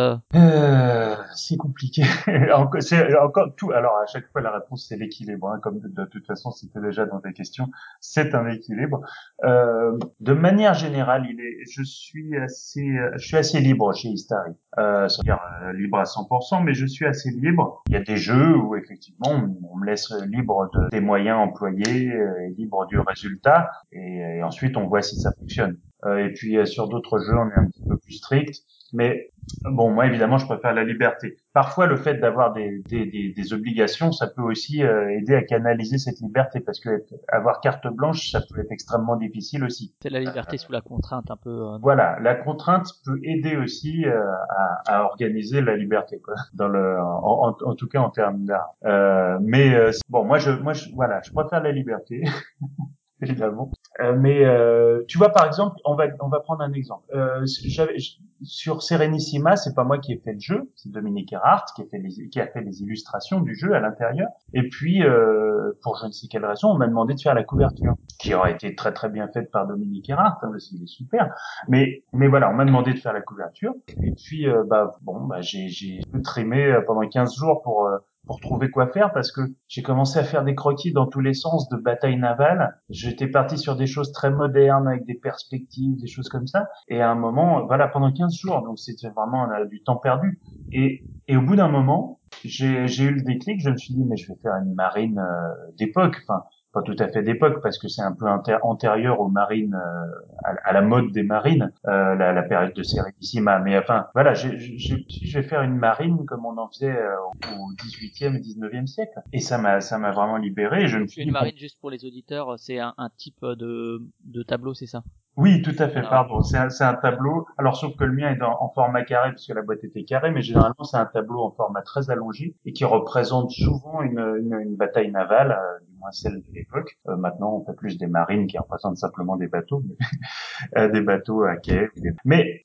C'est compliqué. c'est encore tout. Alors à chaque fois la réponse c'est l'équilibre. Hein, comme de, de, toute façon c'était déjà dans ta question, c'est un équilibre. Euh, de manière générale, je suis assez, je suis assez libre chez Istari. Euh, c'est-à-dire euh, libre à 100%, mais je suis assez libre. Il y a des jeux où effectivement on me laisse libre de, des moyens employés, euh, et libre du résultat, et, et, ensuite on voit si ça fonctionne. Euh, et puis sur d'autres jeux on est un petit peu plus strict. Mais bon, moi évidemment, je préfère la liberté. Parfois, le fait d'avoir des, des, des, des, obligations, ça peut aussi euh, aider à canaliser cette liberté, parce que avoir carte blanche, ça peut être extrêmement difficile aussi. C'est la liberté sous la contrainte, un peu. Euh... Voilà, la contrainte peut aider aussi euh, à, à, organiser la liberté, quoi, dans le, en, en, en tout cas en termes d'art. Euh, mais euh, bon, moi, je, moi, je, voilà, je préfère la liberté. évidemment. Euh, mais euh, tu vois, par exemple, on va on va prendre un exemple. Euh, j'avais sur Serenissima, c'est pas moi qui ai fait le jeu, c'est Dominique Erhardt qui a fait les qui a fait les illustrations du jeu à l'intérieur. Et puis, euh, pour je ne sais quelle raison, on m'a demandé de faire la couverture, qui aurait été très très bien faite par Dominique Erhardt, hein, parce qu'il est super. Mais mais voilà, on m'a demandé de faire la couverture. Et puis, euh, bah bon, bah j'ai j'ai trimé euh, pendant 15 jours pour pour trouver quoi faire parce que j'ai commencé à faire des croquis dans tous les sens de bataille navale. J'étais parti sur des choses très modernes avec des perspectives, des choses comme ça. Et à un moment, voilà, pendant 15 jours, donc c'était vraiment du temps perdu. Et, et au bout d'un moment, j'ai eu le déclic, je me suis dit, mais je vais faire une marine euh, d'époque. Enfin, pas tout à fait d'époque parce que c'est un peu anté- antérieur aux marines, euh, à, à la mode des marines, euh, la, la période de Sérénissima. Mais enfin, voilà, j'ai- je vais faire une marine comme on en faisait euh, au 18e et 19e siècle. Et ça m'a, ça m'a vraiment libéré. Je me suis Une marine, juste pour les auditeurs, c'est un, un type de, de tableau, c'est ça? Oui, tout à fait, Voilà. pardon. C'est un, un tableau. Alors, sauf que le mien est en, en format carré, parce que la boîte était carrée, mais généralement, c'est un tableau en format très allongé et qui représente souvent une, une, une bataille navale, euh, moins celle de l'époque. Euh, maintenant, on fait plus des marines qui représentent simplement des bateaux, mais, euh, des bateaux à quai. Mais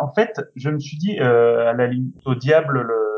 en fait, je me suis dit, euh, à la limite, au diable le,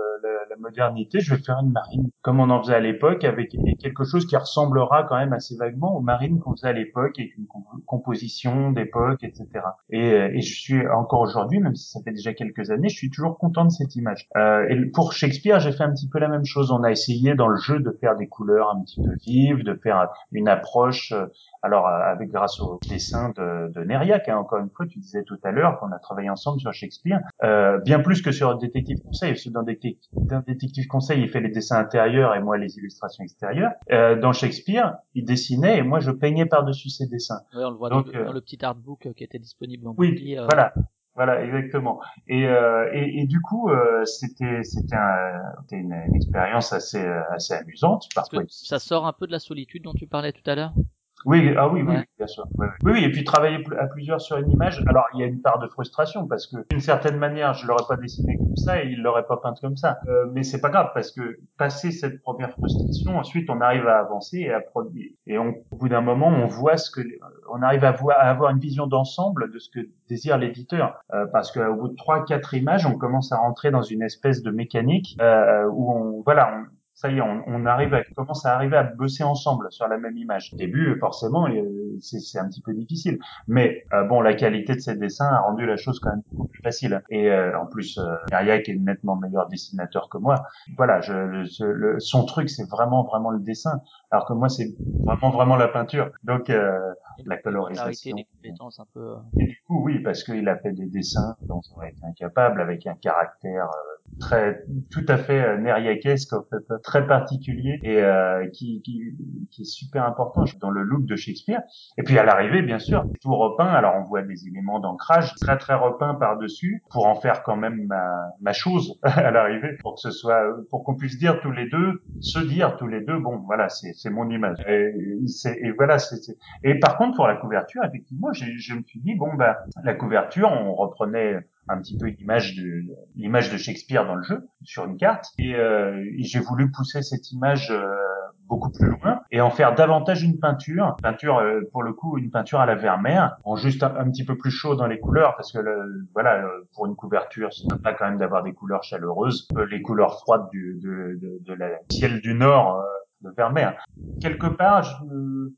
la, modernité, je vais faire une marine comme on en faisait à l'époque, avec quelque chose qui ressemblera quand même assez vaguement aux marines qu'on faisait à l'époque, avec une comp- composition d'époque, etc. Et, euh, et je suis encore aujourd'hui, même si ça fait déjà quelques années, je suis toujours content de cette image. Euh, et pour Shakespeare, j'ai fait un petit peu la même chose. On a essayé dans le jeu de faire des couleurs un petit peu vives, de faire une approche, euh, alors euh, avec grâce au dessin de, de Nériac, hein, encore une fois, tu disais tout à l'heure qu'on a travaillé ensemble sur Shakespeare, euh, bien plus que sur Détective Conseil, parce que dans Détective, Détective Conseil, il fait les dessins intérieurs et moi les illustrations extérieures. Euh, dans Shakespeare, il dessinait et moi je peignais par-dessus ses dessins. Oui, on le voit Donc, dans, euh, dans le petit artbook euh, qui était disponible en Oui, euh, voilà. Voilà, exactement. Et, euh, et, et du coup, euh, c'était c'était un- une, une expérience assez euh, assez amusante. parce que ça sort un peu de la solitude dont tu parlais tout à l'heure? Oui, ah oui, oui, Ouais. bien sûr. Ouais. Oui, oui, et puis travailler à plusieurs sur une image. Alors, il y a une part de frustration parce que d'une certaine manière, je l'aurais pas dessiné comme ça et il l'aurait pas peinte comme ça. Euh, mais c'est pas grave parce que passer cette première frustration, ensuite, on arrive à avancer et à produire. Et on, au bout d'un moment, on voit ce que, on arrive à voir, à avoir une vision d'ensemble de ce que désire l'éditeur. Euh, parce qu'au bout de trois, quatre images, on commence à rentrer dans une espèce de mécanique euh, où on, voilà, on, ça y est, on, on arrive à, commence à arriver à bosser ensemble sur la même image. Au début, forcément, c'est un petit peu difficile. Mais euh, bon, la qualité de ces dessins a rendu la chose quand même beaucoup plus facile. Et euh, en plus, euh, Eric est nettement meilleur dessinateur que moi. Voilà, je, le- son truc, c'est vraiment, vraiment le dessin. Alors que moi, c'est vraiment, vraiment la peinture. Donc, euh, La colorisation. des compétences un peu. euh, et du coup, oui, parce qu'il a fait des dessins dont on aurait été incapable, avec un caractère euh, très, tout à fait euh, nériaquesque, en fait, très particulier et euh, qui, qui, qui est super important dans le look de Shakespeare. Et puis à l'arrivée, bien sûr, tout repeint. Alors on voit des éléments d'ancrage très très repeints par dessus pour en faire quand même ma, ma chose à l'arrivée, pour que ce soit, pour qu'on puisse dire tous les deux, se dire tous les deux, bon, voilà, c'est c'est mon image. Et, et voilà, c'est c'est- et par contre, pour la couverture, effectivement, j'ai- je me suis dit, bon, bah, la couverture, on reprenait un petit peu l'image de l'image de Shakespeare dans le jeu sur une carte, et, euh, j'ai voulu pousser cette image euh, beaucoup plus loin et en faire davantage une peinture, peinture euh, pour le coup une peinture à la Vermeer, en juste un, petit peu plus chaud dans les couleurs parce que le- voilà, euh, pour une couverture, c'est sympa quand même d'avoir des couleurs chaleureuses, Euh, les couleurs froides du de, de, la ciel du nord. De Vermeer. Quelque part,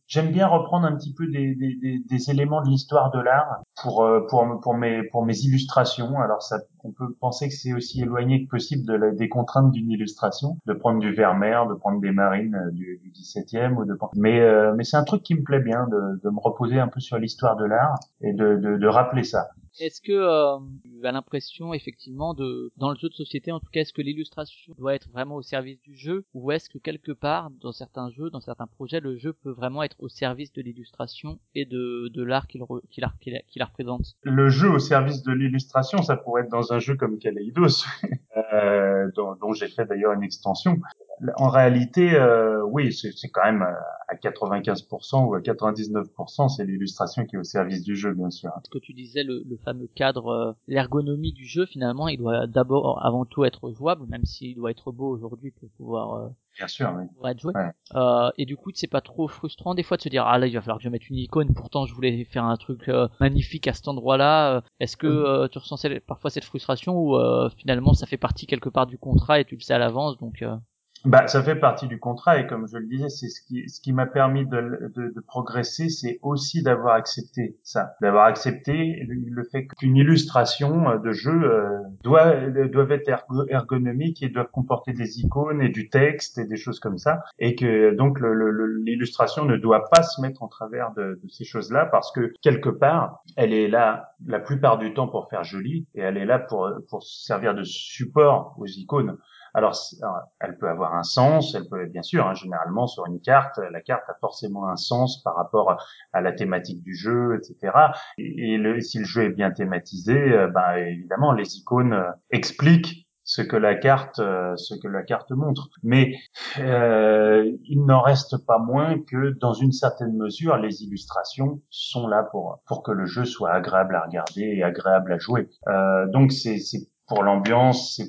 j'aime bien reprendre un petit peu des, des, des, des éléments de l'histoire de l'art pour euh, pour pour mes pour mes illustrations. Alors ça, on peut penser que c'est aussi éloigné que possible de la, des contraintes d'une illustration, de prendre du Vermeer, de prendre des marines euh, du, du 17e ou de mais euh, mais c'est un truc qui me plaît bien de, de me reposer un peu sur l'histoire de l'art et de, de de rappeler ça. Est-ce que euh, tu as l'impression effectivement de dans le jeu de société en tout cas est-ce que l'illustration doit être vraiment au service du jeu ou est-ce que quelque part dans certains jeux dans certains projets le jeu peut vraiment être au service de l'illustration et de, de l'art qu'il la- qu'il la représente? Le jeu au service de l'illustration, ça pourrait être dans un jeu comme Kaleidos, euh, dont, dont j'ai fait d'ailleurs une extension. En réalité, euh, oui, c'est quand même euh, à 95% ou à 99%, c'est l'illustration qui est au service du jeu, bien sûr. Ce que tu disais le, le fameux cadre euh, l'ergonomie du jeu finalement il doit d'abord avant tout être jouable même s'il doit être beau aujourd'hui pour pouvoir euh, Bien sûr, oui. pour être joué. Ouais. Euh, et du coup, c'est pas trop frustrant des fois de se dire ah là il va falloir que je mette une icône. Pourtant, je voulais faire un truc euh, magnifique à cet endroit-là. Est-ce que euh, tu ressens parfois cette frustration ou euh, finalement ça fait partie quelque part du contrat et tu le sais à l'avance donc euh, Bah, ça fait partie du contrat et comme je le disais, c'est ce qui, ce qui m'a permis de, de, de progresser, c'est aussi d'avoir accepté ça, d'avoir accepté le, fait qu'une illustration euh, de jeu euh, doit doit être ergo- ergonomique et doit comporter des icônes et du texte et des choses comme ça, et que donc l'illustration ne doit pas se mettre en travers de, de ces choses-là parce que quelque part, elle est là la plupart du temps pour faire joli et elle est là pour pour servir de support aux icônes. Alors, elle peut avoir un sens, elle peut bien sûr, hein, généralement sur une carte, la carte a forcément un sens par rapport à la thématique du jeu, etc. Et, le, si le jeu est bien thématisé, euh, ben évidemment les icônes euh, expliquent ce que la carte, euh, ce que la carte montre. Mais euh, il n'en reste pas moins que dans une certaine mesure, les illustrations sont là pour pour que le jeu soit agréable à regarder et agréable à jouer. Euh, donc c'est pour l'ambiance,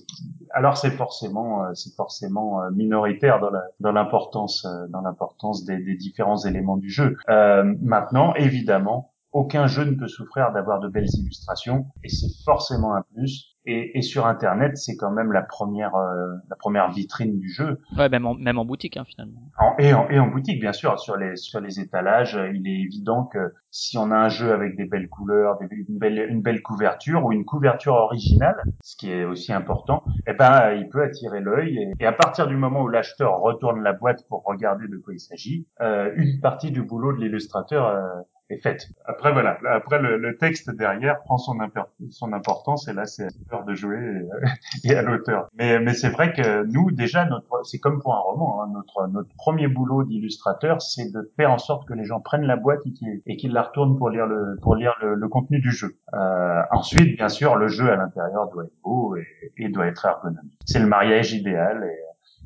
alors c'est forcément euh, c'est forcément euh, minoritaire dans la dans l'importance euh, dans l'importance des, des différents éléments du jeu. Euh, maintenant, évidemment, aucun jeu ne peut souffrir d'avoir de belles illustrations et c'est forcément un plus. Et, et sur Internet, c'est quand même la première euh, la première vitrine du jeu. Ouais, même en, même en boutique, hein, finalement. En, et, en, et en boutique, bien sûr, sur les sur les étalages, il est évident que si on a un jeu avec des belles couleurs, des, une belle une belle couverture ou une couverture originale, ce qui est aussi important, eh ben il peut attirer l'œil. Et, et à partir du moment où l'acheteur retourne la boîte pour regarder de quoi il s'agit, euh, une partie du boulot de l'illustrateur euh, est faite. Après voilà, après le, le texte derrière prend son, son importance et là c'est à l'auteur de jouer et, et à l'auteur. Mais mais c'est vrai que nous déjà notre c'est comme pour un roman, hein, notre notre premier boulot d'illustrateur c'est de faire en sorte que les gens prennent la boîte et qu'ils qu'ils la retournent pour lire le pour lire le, le contenu du jeu. Euh, ensuite bien sûr le jeu à l'intérieur doit être beau et, et doit être ergonomique. C'est le mariage idéal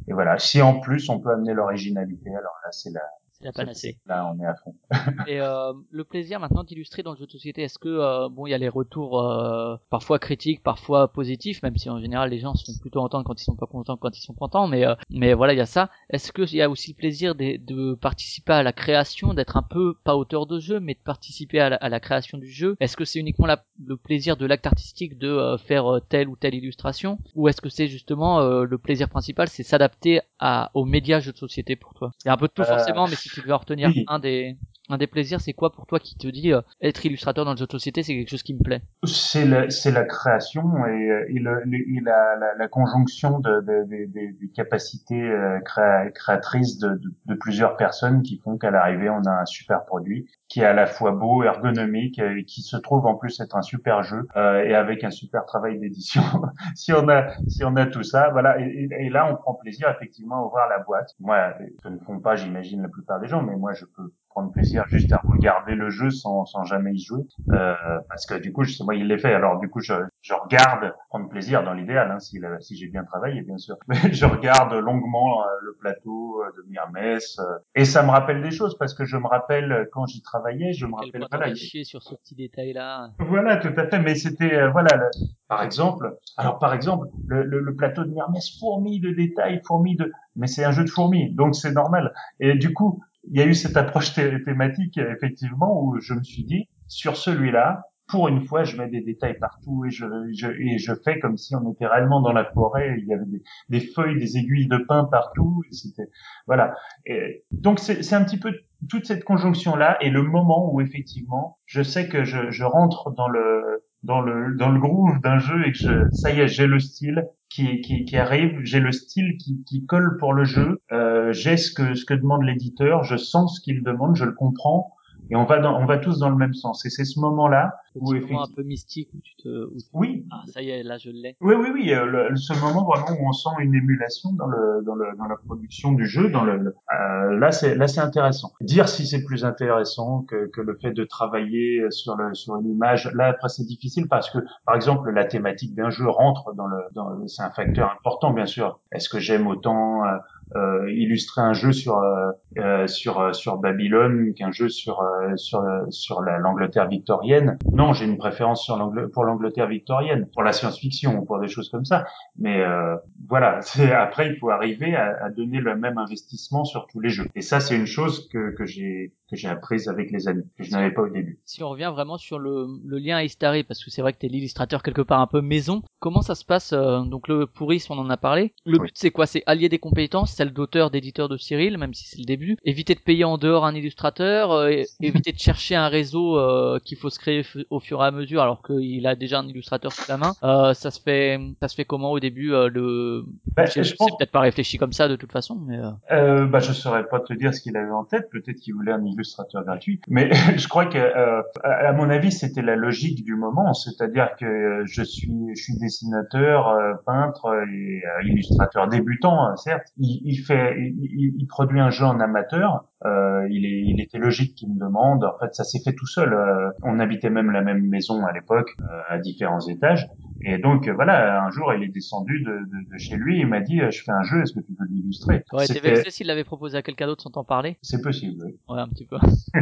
et voilà, si en plus on peut amener l'originalité, alors là c'est la C'est la panacée. là on est à fond. Et euh, le plaisir maintenant d'illustrer dans le jeu de société, est-ce que euh, bon, il y a les retours euh, parfois critiques, parfois positifs, même si en général les gens sont plutôt contents quand ils sont pas contents quand ils sont contents, mais euh, mais voilà, il y a ça. Est-ce que il y a aussi le plaisir de, de participer à la création, d'être un peu pas auteur de jeu, mais de participer à la, à la création du jeu? Est-ce que c'est uniquement la- le plaisir de l'acte artistique de euh, faire euh, telle ou telle illustration, ou est-ce que c'est justement euh, le plaisir principal, c'est s'adapter à aux médias jeux de société pour toi? Il y a un peu de tout forcément, mais si tu devais en retenir un des un des plaisirs, c'est quoi pour toi qui te dit euh, être illustrateur dans le jeu de société, c'est quelque chose qui me plaît? C'est la, création et, et, le, et la, la, la conjonction de, de, de- de- des capacités euh, créa- créatrices de, de, plusieurs personnes qui font qu'à l'arrivée on a un super produit qui est à la fois beau, ergonomique euh, et qui se trouve en plus être un super jeu euh, et avec un super travail d'édition. si on a si on a tout ça, voilà. Et- et là on prend plaisir effectivement à ouvrir la boîte. Moi, ce ne font pas, j'imagine la plupart des gens, mais moi je peux prendre plaisir juste à regarder le jeu sans, sans jamais y jouer euh, parce que du coup je- c'est moi il l'ai fait alors du coup je, je regarde prendre plaisir dans l'idéal hein, si, la- si j'ai bien travaillé bien sûr mais je regarde longuement euh, le plateau euh, de Myrmès euh, et ça me rappelle des choses parce que je me rappelle euh, quand j'y travaillais je me rappelle voilà, chier sur ce petit détail-là voilà, tout à fait. Mais c'était, euh, voilà, le- par exemple, alors par exemple, le, le, le plateau de Myrmès fourmille de détails, fourmille de, mais c'est un jeu de fourmis, donc c'est normal. Et du coup, il y a eu cette approche thé- thématique, effectivement, où je me suis dit, sur celui-là, pour une fois, je mets des détails partout et je, je, et je fais comme si on était réellement dans la forêt. Il y avait des, feuilles, des aiguilles de pin partout. C'était, voilà. Et donc c'est un petit peu toute cette conjonction là et le moment où effectivement je sais que je, je rentre dans le dans le dans le groove d'un jeu et que je ça y est j'ai le style qui qui, qui arrive. J'ai le style qui, qui colle pour le jeu. Euh, j'ai ce que ce que demande l'éditeur. Je sens ce qu'il demande. Je le comprends. Et on va dans, on va tous dans le même sens. Et c'est ce moment Petit moment effectivement un peu mystique où tu te... où tu- oui Ah, ça y est, là je l'ai. oui, oui, oui. euh, le- ce moment vraiment où on sent une émulation dans le dans le dans la production du jeu, dans le, euh, là c'est là c'est intéressant. Dire si c'est plus intéressant que que le fait de travailler sur le sur une image, là après c'est difficile parce que par exemple la thématique d'un jeu rentre dans le dans le- c'est un facteur important bien sûr. Est-ce que j'aime autant euh, euh, illustrer un jeu sur euh, euh, sur sur Babylone qu'un jeu sur sur sur la- l'Angleterre victorienne? Non, j'ai une préférence sur pour l'Angleterre victorienne, pour la science-fiction, pour des choses comme ça. Mais euh, voilà, après il faut arriver à, à donner le même investissement sur tous les jeux. Et ça, c'est une chose que que j'ai que j'ai apprise avec les années que je n'avais pas au début. Si on revient vraiment sur le, le lien à Istari, parce que c'est vrai que t'es l'illustrateur quelque part un peu maison, comment ça se passe euh, Donc le pourrisme, on en a parlé. Le Oui. but c'est quoi? C'est allier des compétences, celle d'auteur, d'éditeur de Cyril, même si c'est le début. Éviter de payer en dehors un illustrateur, euh, éviter de chercher un réseau euh, qu'il faut se créer au fur et à mesure, alors qu'il a déjà un illustrateur sous la main. Euh, ça se fait, ça se fait comment au début euh, le Bah, je c'est pense, peut-être pas réfléchi comme ça de toute façon, mais euh, euh, bah, je saurais pas te dire ce qu'il avait en tête. Peut-être qu'il voulait un illustrateur gratuit. Mais je crois que, euh, à mon avis, c'était la logique du moment. C'est-à-dire que je suis, je suis dessinateur, euh, peintre et euh, illustrateur débutant, hein, certes. Il, fait, il, produit un jeu en amateur. Euh, il, est, il était logique qu'il me demande. En fait, ça s'est fait tout seul. On habitait même la même maison à l'époque, à différents étages. Et donc euh, voilà, un jour il est descendu de, de, de chez lui, il m'a dit euh, je fais un jeu, est-ce que tu veux l'illustrer? Été C'était- vexé s'il l'avait proposé à quelqu'un d'autre sans t'en parler? C'est possible. oui. Ouais, un petit peu.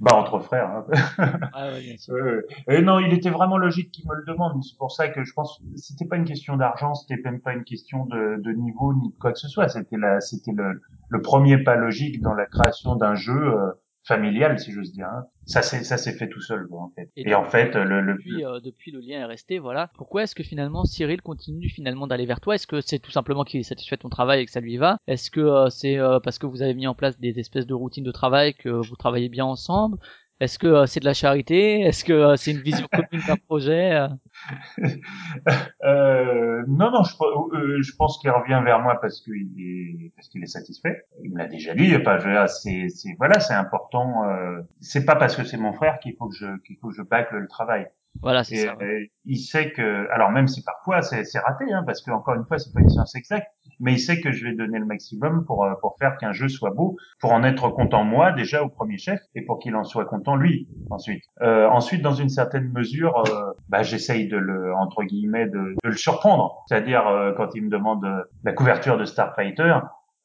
Bah entre frères. Hein. Ouais, ouais, bien sûr. Ouais, ouais. Et non, il était vraiment logique qu'il me le demande. C'est pour ça que je pense que c'était pas une question d'argent, c'était même pas une question de, de niveau ni de quoi que ce soit. C'était la, c'était le, le premier pas logique dans la création d'un jeu euh, familial, si j'ose dire. hein. Ça s'est, ça s'est fait tout seul, quoi, en fait. Et Et, en fait, le, le, Depuis, euh, depuis le lien est resté, voilà. Pourquoi est-ce que finalement Cyril continue finalement d'aller vers toi? Est-ce que c'est tout simplement qu'il est satisfait de ton travail et que ça lui va? Est-ce que euh, c'est euh, parce que vous avez mis en place des espèces de routines de travail que vous travaillez bien ensemble? Est-ce que euh, c'est de la charité? Est-ce que euh, c'est une vision commune d'un projet euh? Euh, non, non, je, euh, je pense qu'il revient vers moi parce qu'il est parce qu'il est satisfait. Il me l'a déjà dit. Enfin, c'est, c'est voilà, c'est important. Euh, c'est pas parce que c'est mon frère qu'il faut que je qu'il faut que je bâcle le travail. Voilà, c'est ça. ouais. il sait que, alors même si parfois c'est, c'est raté, hein, parce que encore une fois, c'est pas une science exacte, mais il sait que je vais donner le maximum pour euh, pour faire qu'un jeu soit beau, pour en être content moi déjà au premier chef, et pour qu'il en soit content lui ensuite. Euh, ensuite, dans une certaine mesure, euh, bah, j'essaye de le entre guillemets de, de le surprendre, c'est-à-dire euh, quand il me demande euh, la couverture de Starfighter.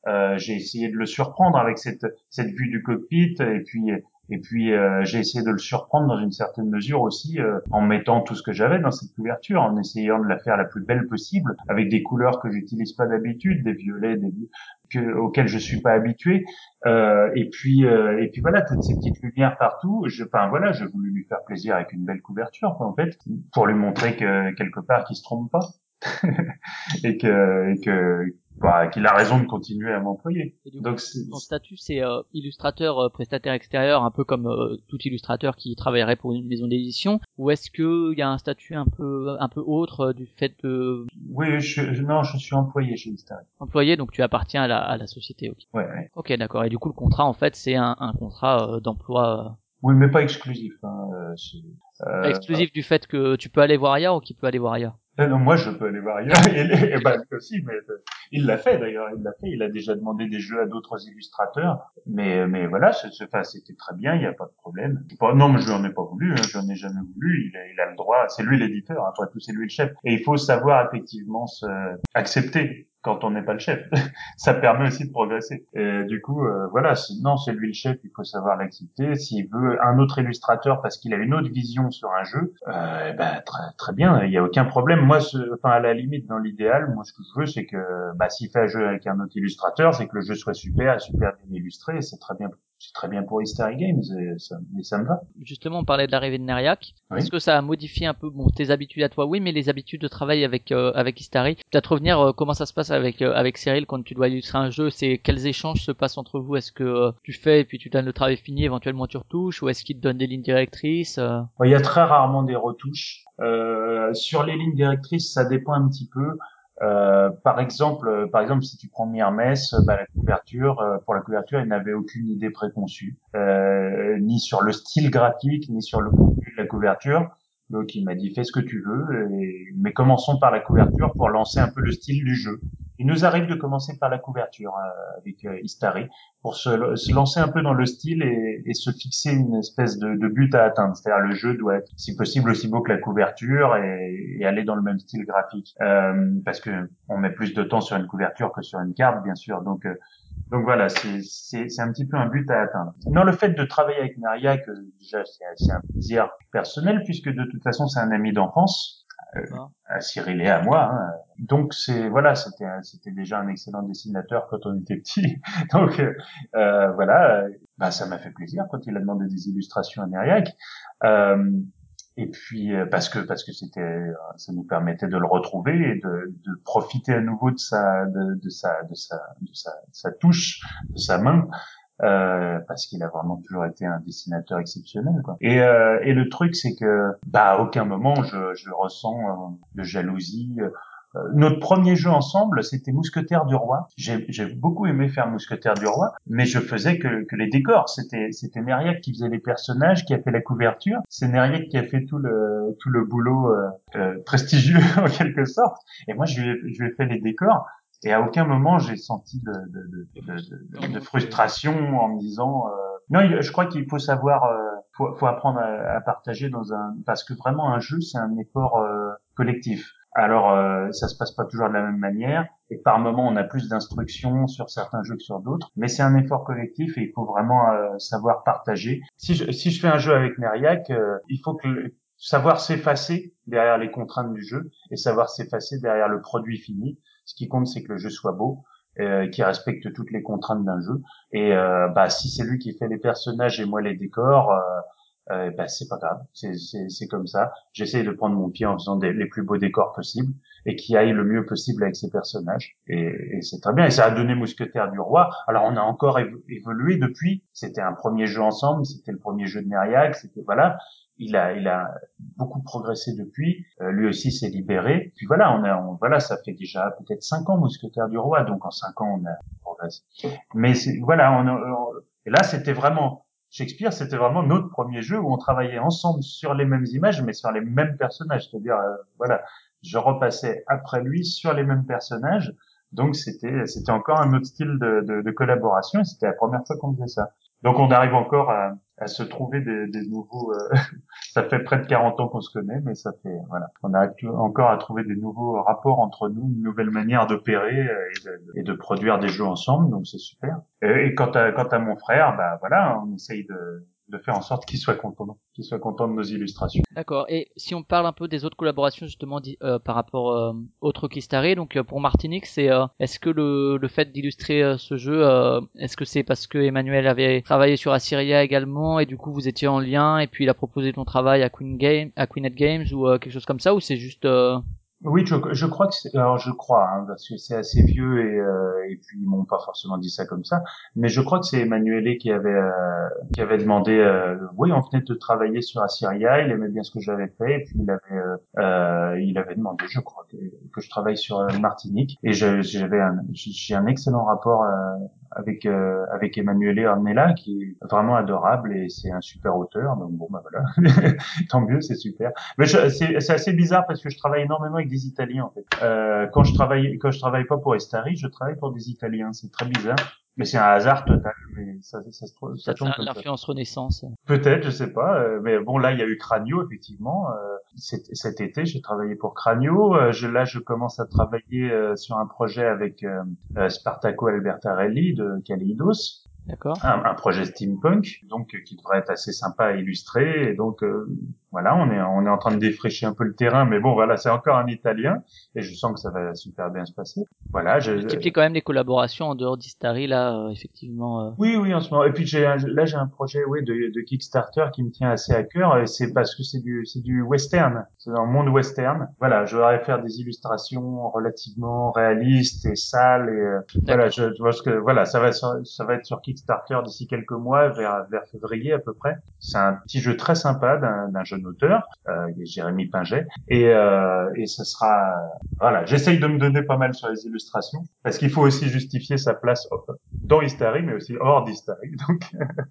Euh, j'ai essayé de le surprendre avec cette cette vue du cockpit et puis et puis euh, j'ai essayé de le surprendre dans une certaine mesure aussi euh, en mettant tout ce que j'avais dans cette couverture, en essayant de la faire la plus belle possible, avec des couleurs que j'utilise pas d'habitude, des violets, des que, auxquels je suis pas habitué. Euh, et puis euh, et puis voilà toutes ces petites lumières partout. Je, enfin voilà, j'ai voulu lui faire plaisir avec une belle couverture en fait, pour lui montrer que quelque part qu'il se trompe pas et que et que bah, qu'il a raison de continuer à m'employer. Donc ton statut, c'est euh, illustrateur, euh, prestataire extérieur, un peu comme euh, tout illustrateur qui travaillerait pour une maison d'édition, ou est-ce que il y a un statut un peu un peu autre euh, du fait de oui, je, je- non, je suis employé chez Instagram. employé, donc tu appartiens à la, à la société. Ok, Ouais, ouais. Ok, d'accord. Et du coup, le contrat, en fait, c'est un, un contrat euh, d'emploi Oui, mais pas exclusif. Hein, euh, euh, exclusif du fait que tu peux aller voir ailleurs ou qu'il peut aller voir ailleurs? Non, moi, je peux aller voir ailleurs. Et, et lui aussi, mais euh, il l'a fait d'ailleurs. Il l'a fait. Il a déjà demandé des jeux à d'autres illustrateurs. Mais, mais voilà, enfin, c'était très bien. Il n'y a pas de problème. Non, mais je n'en ai pas voulu. Hein, je n'en ai jamais voulu. Il a, le droit. C'est lui l'éditeur. Après tout, c'est lui le chef. Et il faut savoir effectivement se accepter quand on n'est pas le chef. ça permet aussi de progresser. Et du coup, euh, voilà, non, c'est lui le chef, il faut savoir l'accepter. S'il veut un autre illustrateur parce qu'il a une autre vision sur un jeu, euh, ben, très, très bien, il n'y a aucun problème. Moi, ce- enfin, à la limite, dans l'idéal, moi, ce que je veux, c'est que, bah, s'il fait un jeu avec un autre illustrateur, c'est que le jeu soit super, super bien illustré, c'est très bien, c'est très bien pour History Games, et ça, et ça me va. Justement, on parlait de l'arrivée de Neriac. Oui. Est-ce que ça a modifié un peu bon, tes habitudes à toi? Oui, mais les habitudes de travail avec euh, avec Istari. Peut-être revenir euh, comment ça se passe avec euh, avec Cyril quand tu dois illustrer un jeu? C'est quels échanges se passent entre vous? Est-ce que euh, tu fais et puis tu donnes le travail fini, éventuellement tu retouches, ou est-ce qu'il te donne des lignes directrices euh? Il y a très rarement des retouches. Euh, sur les lignes directrices, ça dépend un petit peu. Euh, par exemple, euh, par exemple, si tu prends Myrmès, bah, la couverture, euh, pour la couverture, il n'avait aucune idée préconçue, euh, ni sur le style graphique, ni sur le contenu de la couverture. Donc, il m'a dit fais ce que tu veux, mais commençons par la couverture pour lancer un peu le style du jeu. Il nous arrive de commencer par la couverture euh, avec euh, Istari pour se, lancer un peu dans le style et, se fixer une espèce de, but à atteindre. C'est-à-dire le jeu doit être, si possible, aussi beau que la couverture et, et aller dans le même style graphique. Euh, parce que on met plus de temps sur une couverture que sur une carte, bien sûr. Donc euh, donc voilà, c'est c'est c'est un petit peu un but à atteindre. Non, le fait de travailler avec Nariac, euh, déjà c'est un plaisir personnel puisque de toute façon c'est un ami d'enfance D'accord. à Cyril et à moi. hein. Donc c'est voilà, c'était c'était déjà un excellent dessinateur quand on était petit. Donc euh, euh, voilà, euh, bah ça m'a fait plaisir quand il a demandé des illustrations à Neriac. Euh, et puis euh, parce que parce que c'était euh, ça nous permettait de le retrouver et de, de profiter à nouveau de sa de, sa de sa de sa, de sa touche, de sa main. Euh, parce qu'il a vraiment toujours été un dessinateur exceptionnel quoi. Et, euh, et le truc c'est que bah à aucun moment je, je ressens euh, de jalousie notre premier jeu ensemble, c'était Mousquetaire du Roi. J'ai beaucoup aimé faire Mousquetaire du Roi, mais je faisais que, que les décors. C'était c'était Neriac qui faisait les personnages, qui a fait la couverture. C'est Neriac qui a fait tout le tout le boulot euh, euh, prestigieux en quelque sorte. Et moi, je lui ai, je lui ai fait les décors. Et à aucun moment j'ai senti de, de, de, de, frustration en me disant euh, non. Je crois qu'il faut savoir, euh, faut, faut apprendre à, à partager dans un parce que vraiment un jeu c'est un effort euh, collectif. Alors euh, ça se passe pas toujours de la même manière et par moment on a plus d'instructions sur certains jeux que sur d'autres, mais c'est un effort collectif et il faut vraiment euh, savoir partager. Si je, si je fais un jeu avec Neriac, euh, il faut que savoir s'effacer derrière les contraintes du jeu et savoir s'effacer derrière le produit fini. Ce qui compte, c'est que le jeu soit beau, euh, qui respecte toutes les contraintes d'un jeu. Et euh, bah, si c'est lui qui fait les personnages et moi les décors, euh, euh, bah, c'est pas grave. C'est, c'est, comme ça. J'essaie de prendre mon pied en faisant des, les plus beaux décors possibles et qui aille le mieux possible avec ses personnages. Et, et c'est très bien. Et ça a donné Mousquetaire du Roi. Alors on a encore évo- évolué depuis. C'était un premier jeu ensemble. C'était le premier jeu de Neriac. C'était voilà. Il a, il a beaucoup progressé depuis. Euh, lui aussi s'est libéré. Puis voilà, on a, on- voilà, ça fait déjà peut-être cinq ans Mousquetaire du Roi. Donc en cinq ans, on a progressé. Mais voilà, on, a- on- là, c'était vraiment Shakespeare, c'était vraiment notre premier jeu où on travaillait ensemble sur les mêmes images, mais sur les mêmes personnages. C'est-à-dire, euh, voilà, je repassais après lui sur les mêmes personnages. Donc c'était, c'était encore un autre style de, de, de collaboration. Et c'était la première fois qu'on faisait ça. Donc on arrive encore à, à se trouver des, des nouveaux. euh, ça fait près de 40 ans qu'on se connaît, mais ça fait voilà, on tout- encore à trouver des nouveaux rapports entre nous, une nouvelle manière d'opérer euh, et de, et de produire des jeux ensemble. Donc c'est super. Et, et quant à quant à mon frère, bah voilà, on essaye de faire en sorte qu'il soit content, qu'il soit content de nos illustrations. D'accord. Et si on parle un peu des autres collaborations justement euh, par rapport euh, autres Kistari, donc euh, pour Martinique, c'est euh, est-ce que le, fait d'illustrer ce jeu, est-ce que c'est parce que Emmanuel avait travaillé sur Assyria également et du coup vous étiez en lien et puis il a proposé ton travail à Queen Game, à Queenette Games ou quelque chose comme ça ou c'est juste Oui, je, je crois que alors je crois, hein, parce que c'est assez vieux et, euh, et puis ils m'ont pas forcément dit ça comme ça, mais je crois que c'est Emmanuel qui avait euh, qui avait demandé, euh, oui, on venait de travailler sur Assyria, il aimait bien ce que j'avais fait, et puis il avait euh, euh, il avait demandé, je crois, que, que je travaille sur euh, Martinique, et j'avais j'ai un excellent rapport avec euh, avec Emmanuel Ornella qui est vraiment adorable et c'est un super auteur, donc bon bah voilà, tant mieux, c'est super. Mais c'est c'est assez bizarre parce que je travaille énormément avec des Italiens en fait. Euh, quand je travaille quand je travaille pas pour Estari, je travaille pour des Italiens. C'est très bizarre, mais c'est un hasard total. Mais ça, ça, ça comme ça. l'influence Renaissance Peut-être, je sais pas. euh, mais bon, là, il y a eu Cranio effectivement. Cet, cet été, j'ai travaillé pour Cranio. Euh, je, là, je commence à travailler euh, sur un projet avec euh, Spartaco Albertarelli de Kaleidos D'accord. un, un projet steampunk, donc qui devrait être assez sympa à illustrer. Et donc euh, voilà, on est on est en train de défricher un peu le terrain, mais bon voilà, c'est encore un Italien et je sens que ça va super bien se passer. Voilà, je, Multiplier quand même les collaborations en dehors d'Istari là euh, effectivement. euh, oui, oui, en ce moment. Et puis j'ai un- là j'ai un projet, oui, de, de Kickstarter qui me tient assez à cœur. Et c'est parce que c'est du c'est du western, c'est dans le monde western. Voilà, je voudrais faire des illustrations relativement réalistes et sales. Et euh, voilà, je, je pense que voilà, ça va sur- ça va être sur Kickstarter d'ici quelques mois, vers vers février à peu près. C'est un petit jeu très sympa d'un d'un jeune auteur, euh, Jérémy Pinget, et euh, et ce sera voilà, j'essaye de me donner pas mal sur les illustrations parce qu'il faut aussi justifier sa place dans Istari, mais aussi hors d'Istari. Donc,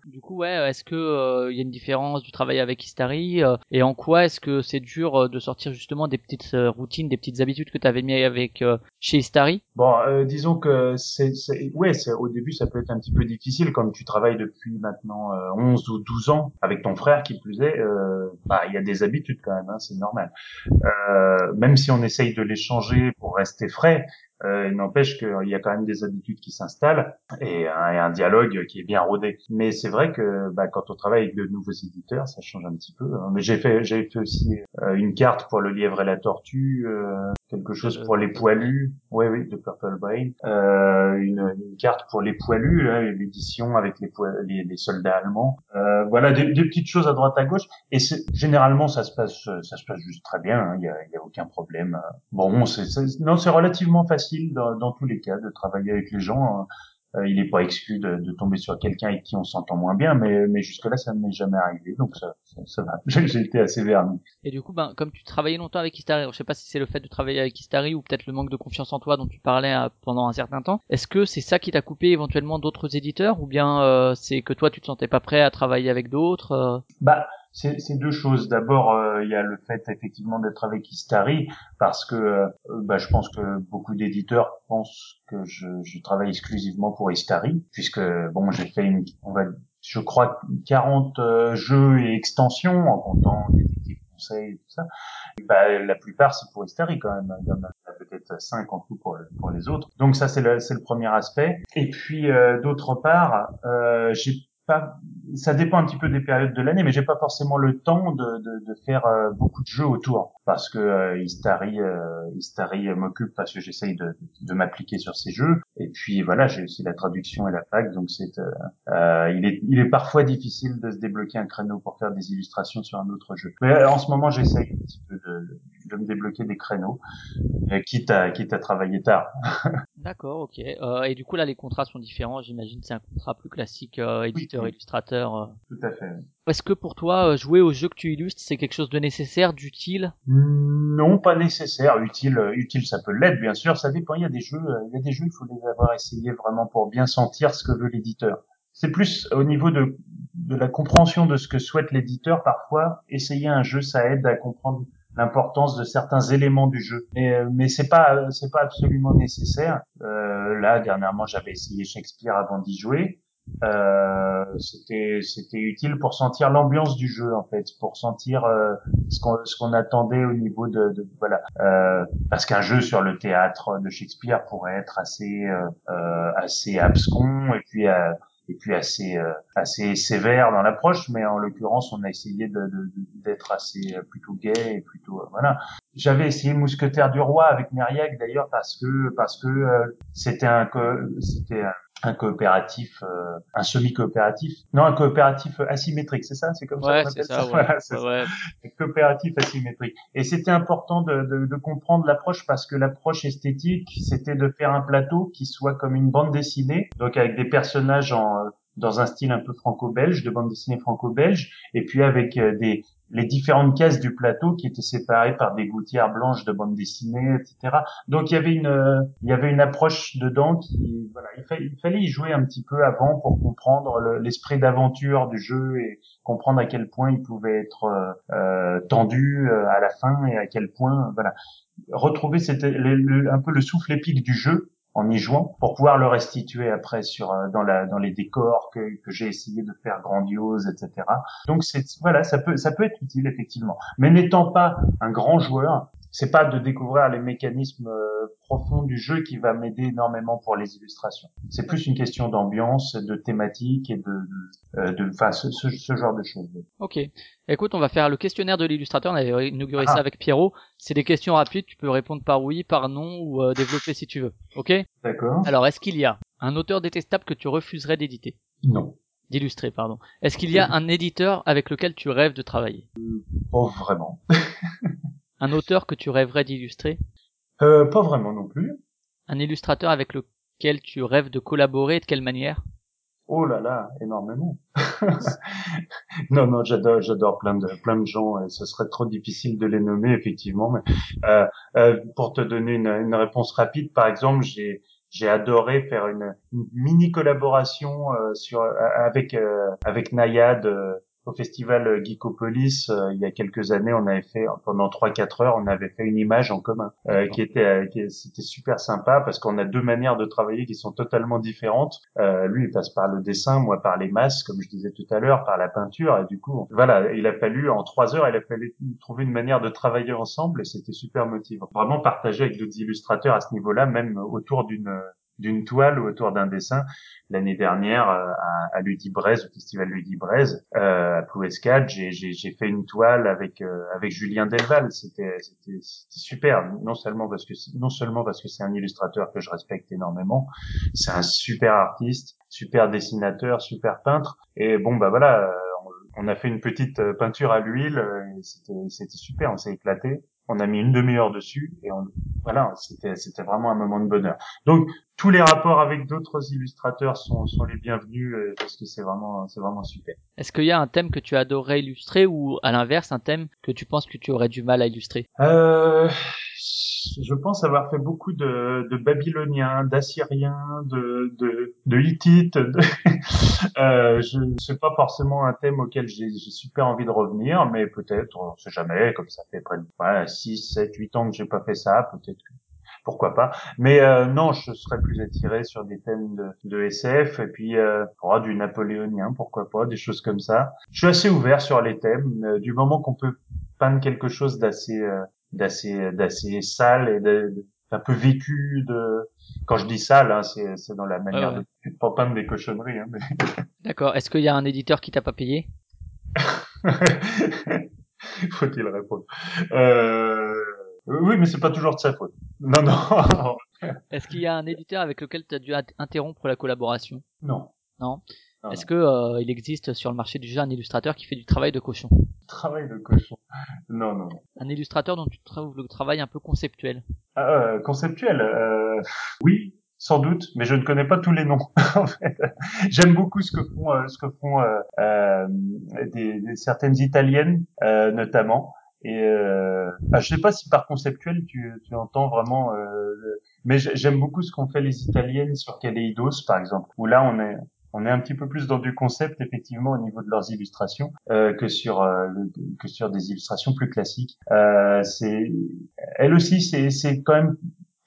Du coup, ouais, est-ce que euh, il y a une différence du travail avec Istari euh, et en quoi est-ce que c'est dur euh, de sortir justement des petites euh, routines, des petites habitudes que tu avais mis avec chez Istari bon, euh, disons que c'est, ouais, au début, ça peut être un petit peu difficile comme tu travailles depuis maintenant euh, 11 ou 12 ans avec ton frère, qui plus est. euh, bah, il y a des habitudes quand même, hein, c'est normal. Euh, même si on essaye de les changer pour rester frais, euh, il n'empêche qu'il y a quand même des habitudes qui s'installent et un dialogue qui est bien rodé. Mais c'est vrai que bah, quand on travaille avec de nouveaux éditeurs, ça change un petit peu. hein. Mais j'ai fait, j'ai fait aussi euh, une carte pour le lièvre et la tortue, euh, quelque chose pour les poilus. Oui, oui, de Purple Brain. Euh, une, une carte pour les poilus, hein, l'édition avec les, les, les soldats allemands. Euh, voilà, des, des petites choses à droite à gauche. Et généralement, ça se passe, ça se passe juste très bien. hein. Il y, a, y a aucun problème. Bon, c'est, c'est- non, c'est relativement facile dans, dans tous les cas de travailler avec les gens. hein. Euh, il n'est pas exclu de, de tomber sur quelqu'un avec qui on s'entend moins bien, mais, mais jusque-là, ça ne m'est jamais arrivé, donc ça, ça, ça va. J'ai été assez verni. Et du coup, ben, comme tu travaillais longtemps avec Istari, je sais pas si c'est le fait de travailler avec Istari ou peut-être le manque de confiance en toi dont tu parlais euh, pendant un certain temps. Est-ce que c'est ça qui t'a coupé éventuellement d'autres éditeurs ou bien euh, c'est que toi tu te sentais pas prêt à travailler avec d'autres euh? Bah, c'est deux choses. D'abord, euh, il y a le fait effectivement d'être avec Istari, parce que euh, bah, je pense que beaucoup d'éditeurs pensent que je, je travaille exclusivement pour Istari, puisque bon, j'ai fait une, on va, je crois 40 euh, jeux et extensions en comptant détective conseil et tout ça. Bah, la plupart c'est pour Istari quand même. Il y en a peut-être 5 en tout pour, pour les autres. Donc ça c'est le, le premier aspect. Et puis euh, d'autre part, j'ai pas, ça dépend un petit peu des périodes de l'année, mais j'ai pas forcément le temps de, de, de faire euh, beaucoup de jeux autour parce que euh, Istari, euh, Istari m'occupe parce que j'essaye de, de m'appliquer sur ces jeux. Et puis voilà, j'ai aussi la traduction et la fac, donc c'est, euh, euh, il est, il est parfois difficile de se débloquer un créneau pour faire des illustrations sur un autre jeu. Mais euh, en ce moment, j'essaye un petit peu de, de me débloquer des créneaux, euh, quitte à, quitte à travailler tard. D'accord, ok. Euh, et du coup là les contrats sont différents, j'imagine c'est un contrat plus classique euh, éditeur illustrateur. Tout à fait. Est-ce que pour toi jouer aux jeux que tu illustres c'est quelque chose de nécessaire, d'utile? Non, pas nécessaire. Utile, utile, ça peut l'être, bien sûr. Ça dépend. Il y a des jeux, il y a des jeux, il faut les avoir essayés vraiment pour bien sentir ce que veut l'éditeur. C'est plus au niveau de, de la compréhension de ce que souhaite l'éditeur. Parfois, essayer un jeu, ça aide à comprendre l'importance de certains éléments du jeu. Mais, euh, mais c'est pas, c'est pas absolument nécessaire. Euh, là, dernièrement, j'avais essayé Shakespeare avant d'y jouer. Euh, c'était c'était utile pour sentir l'ambiance du jeu en fait pour sentir euh, ce qu'on ce qu'on attendait au niveau de, de voilà euh, parce qu'un jeu sur le théâtre de Shakespeare pourrait être assez euh, euh, assez abscon et puis et puis assez euh, assez sévère dans l'approche mais en l'occurrence on a essayé de de- d'être assez euh, plutôt gai et plutôt euh, voilà. J'avais essayé Mousquetaire du roi avec Myriac d'ailleurs parce que parce que c'était un c'était un, coopératif euh, un semi coopératif non un coopératif asymétrique c'est ça c'est comme Ouais, ça c'est ça, ouais. C'est Ouais, ça ouais. coopératif asymétrique. Et c'était important de, de, de comprendre l'approche parce que l'approche esthétique, c'était de faire un plateau qui soit comme une bande dessinée, donc avec des personnages en euh, dans un style un peu franco-belge, de bande dessinée franco-belge, et puis avec euh, des les différentes cases du plateau qui étaient séparées par des gouttières blanches de bande dessinée, etc. Donc il y avait une euh, il y avait une approche dedans qui voilà il, fa- il fallait y jouer un petit peu avant pour comprendre le- l'esprit d'aventure du jeu et comprendre à quel point il pouvait être euh, euh, tendu euh, à la fin et à quel point voilà retrouver le- un peu le souffle épique du jeu en y jouant pour pouvoir le restituer après sur euh, dans la dans les décors que, que j'ai essayé de faire grandiose etc donc c'est voilà ça peut ça peut être utile effectivement. Mais n'étant pas un grand joueur c'est pas de découvrir les mécanismes euh, profonds du jeu qui va m'aider énormément pour les illustrations c'est plus une question d'ambiance de thématique et de de, euh, enfin ce, ce, ce genre de choses Ok. Écoute, on va faire le questionnaire de l'illustrateur. On avait inauguré Ah. ça avec Pierrot. C'est des questions rapides. Tu peux répondre par oui, par non ou euh, développer si tu veux. Ok? D'accord Alors, est-ce qu'il y a un auteur détestable que tu refuserais d'éditer? Non D'illustrer, pardon. Est-ce qu'il y a un éditeur avec lequel tu rêves de travailler? Pas vraiment Un auteur que tu rêverais d'illustrer? Euh, pas vraiment non plus Un illustrateur avec lequel tu rêves de collaborer et de quelle manière? Oh là là, énormément. non, non, j'adore, j'adore plein de, plein de gens et ce serait trop difficile de les nommer effectivement. Mais euh, euh, pour te donner une, une réponse rapide, par exemple, j'ai j'ai adoré faire une, une mini collaboration euh, sur euh, avec euh, avec Nayad euh, au festival Geekopolis euh, il y a quelques années. On avait fait pendant trois quatre heures, on avait fait une image en commun euh, qui était euh, c'était super sympa parce qu'on a deux manières de travailler qui sont totalement différentes. Euh, lui, il passe par le dessin, moi par les masses, comme je disais tout à l'heure, par la peinture. Et du coup, voilà, il a fallu en trois heures, il a fallu trouver une manière de travailler ensemble et c'était super motivant. Vraiment partager avec d'autres illustrateurs à ce niveau-là, même autour d'une d'une toile ou autour d'un dessin. L'année dernière, euh, à, à Ludibraise, au festival Ludibraise, euh, à Plouescade, j'ai fait une toile avec euh, avec Julien Delval. C'était super. Non seulement parce que non seulement parce que c'est un illustrateur que je respecte énormément, c'est un super artiste, super dessinateur, super peintre. Et bon, bah voilà, euh, on- a fait une petite euh, peinture à l'huile. c'était super, on s'est éclaté. On a mis une demi-heure dessus et on, voilà, c'était c'était vraiment un moment de bonheur. Donc tous les rapports avec d'autres illustrateurs sont sont les bienvenus euh, parce que c'est vraiment c'est vraiment super. Est-ce qu'il y a un thème que tu adorerais illustrer ou à l'inverse un thème que tu penses que tu aurais du mal à illustrer? Euh, je pense avoir fait beaucoup de, de Babyloniens, d'Assyriens, de, de, de Hittites. de- euh, je c'est pas forcément un thème auquel j'ai super envie de revenir, mais peut-être, on sait jamais, comme ça fait près de ouais, 6, 7, 8 ans que j'ai pas fait ça, peut-être pourquoi pas. Mais euh, non, je serais plus attiré sur des thèmes de, de SF et puis euh, oh, du napoléonien, pourquoi pas, des choses comme ça. Je suis assez ouvert sur les thèmes, euh, du moment qu'on peut peindre quelque chose d'assez euh, d'assez d'assez sale et d'un peu vécu de quand je dis sale hein, c'est c'est dans la manière Ouais, ouais. de pas peindre des cochonneries hein, D'accord. Est-ce qu'il y a un éditeur qui t'a pas payé? Mais faut-il répondre. Euh... oui mais c'est pas toujours de sa faute. Non non. Est-ce qu'il y a un éditeur avec lequel tu as dû int- interrompre la collaboration? Non. Non. Non, Est-ce que euh, il existe sur le marché du jeu un illustrateur qui fait du travail de cochon? Travail de cochon. Non non Un illustrateur dont tu trouves le travail un peu conceptuel. Ah, euh, conceptuel euh, oui sans doute mais je ne connais pas tous les noms en fait. J'aime beaucoup ce que font euh, ce que font euh, euh, des, des- certaines italiennes euh, notamment. Et euh, ah, je sais pas si par conceptuel tu, tu entends vraiment euh, mais j'ai- j'aime beaucoup ce qu'ont fait les italiennes sur Kaleidos par exemple où là on est on est un petit peu plus dans du concept effectivement au niveau de leurs illustrations euh, que sur euh, que sur des illustrations plus classiques euh, c'est elle aussi c'est c'est quand même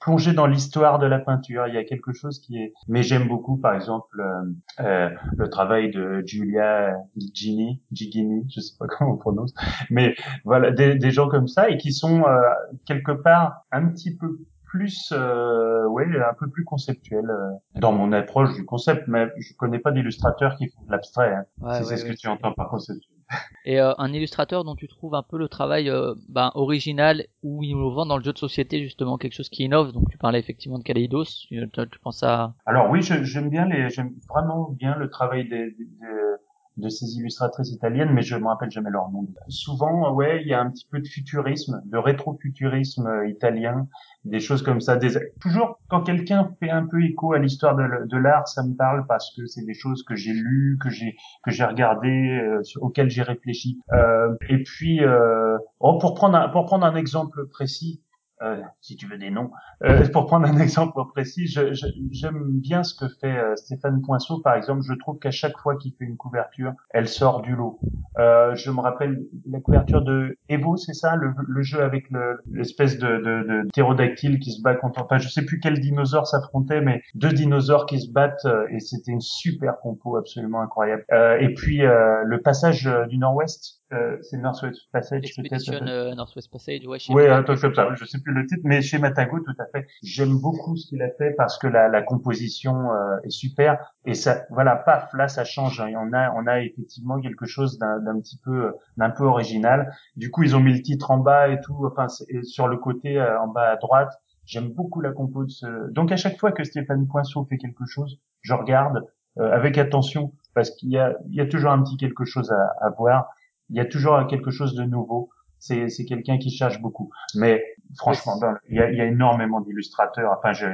plongé dans l'histoire de la peinture. Il y a quelque chose qui est. Mais j'aime beaucoup, par exemple, euh, euh, le travail de Giulia Gigini, Gigini, je sais pas comment on prononce, mais voilà, des, des gens comme ça et qui sont euh, quelque part un petit peu plus, euh, ouais, un peu plus conceptuels euh, dans mon approche du concept. Mais je connais pas d'illustrateurs qui font de l'abstrait. Hein, Ouais, si c'est ouais, ce que ouais, tu entends par conceptuel. Et euh, un illustrateur dont tu trouves un peu le travail euh, ben, original ou innovant dans le jeu de société justement quelque chose qui innove. Donc tu parlais effectivement de Kaleidos. Tu, tu- tu penses à Alors oui, j'aime bien les, j'aime vraiment bien le travail des, des- des- de ces illustratrices italiennes, mais je me rappelle jamais leur nom. Souvent, ouais, il y a un petit peu de futurisme, de rétrofuturisme euh, italien, des choses comme ça. Des... Toujours quand quelqu'un fait un peu écho à l'histoire de, l'art, ça me parle parce que c'est des choses que j'ai lues, que j'ai que j'ai regardées, euh, auxquelles j'ai réfléchi. Euh, et puis, euh, oh, pour prendre un, pour prendre un exemple précis. Euh, si tu veux des noms, euh, pour prendre un exemple précis, je- je- j'aime bien ce que fait euh, Stéphane Poinceau, par exemple. Je trouve qu'à chaque fois qu'il fait une couverture, elle sort du lot. Euh, je me rappelle la couverture de Evo, c'est ça, le, le jeu avec le- l'espèce de, de, de ptérodactyle qui se bat contre. Enfin, je sais plus quel dinosaure s'affrontait, mais deux dinosaures qui se battent euh, et c'était une super compo absolument incroyable. Et puis le passage du Nord-Ouest, euh, c'est Northwest Passage peut-être. Expedition euh, Northwest Passage Ouais, chez Oui, Meta. un truc comme ça. Je sais plus le titre, mais chez Matago, tout à fait. J'aime beaucoup ce qu'il a fait parce que la, la composition euh, est super et ça, voilà, paf, là, ça change. Et on a, on a effectivement quelque chose d'un d'un petit peu, euh, d'un peu original. Du coup, ils ont mis le titre en bas et tout. Enfin, et sur le côté euh, en bas à droite. J'aime beaucoup la compo de ce. Donc à chaque fois que Stéphane Poinceau fait quelque chose, je regarde euh, avec attention parce qu'il y a, il y a toujours un petit quelque chose à, à voir. Il y a toujours quelque chose de nouveau. C'est, c'est quelqu'un qui cherche beaucoup. Mais franchement, il y a, il y a énormément d'illustrateurs, enfin, je,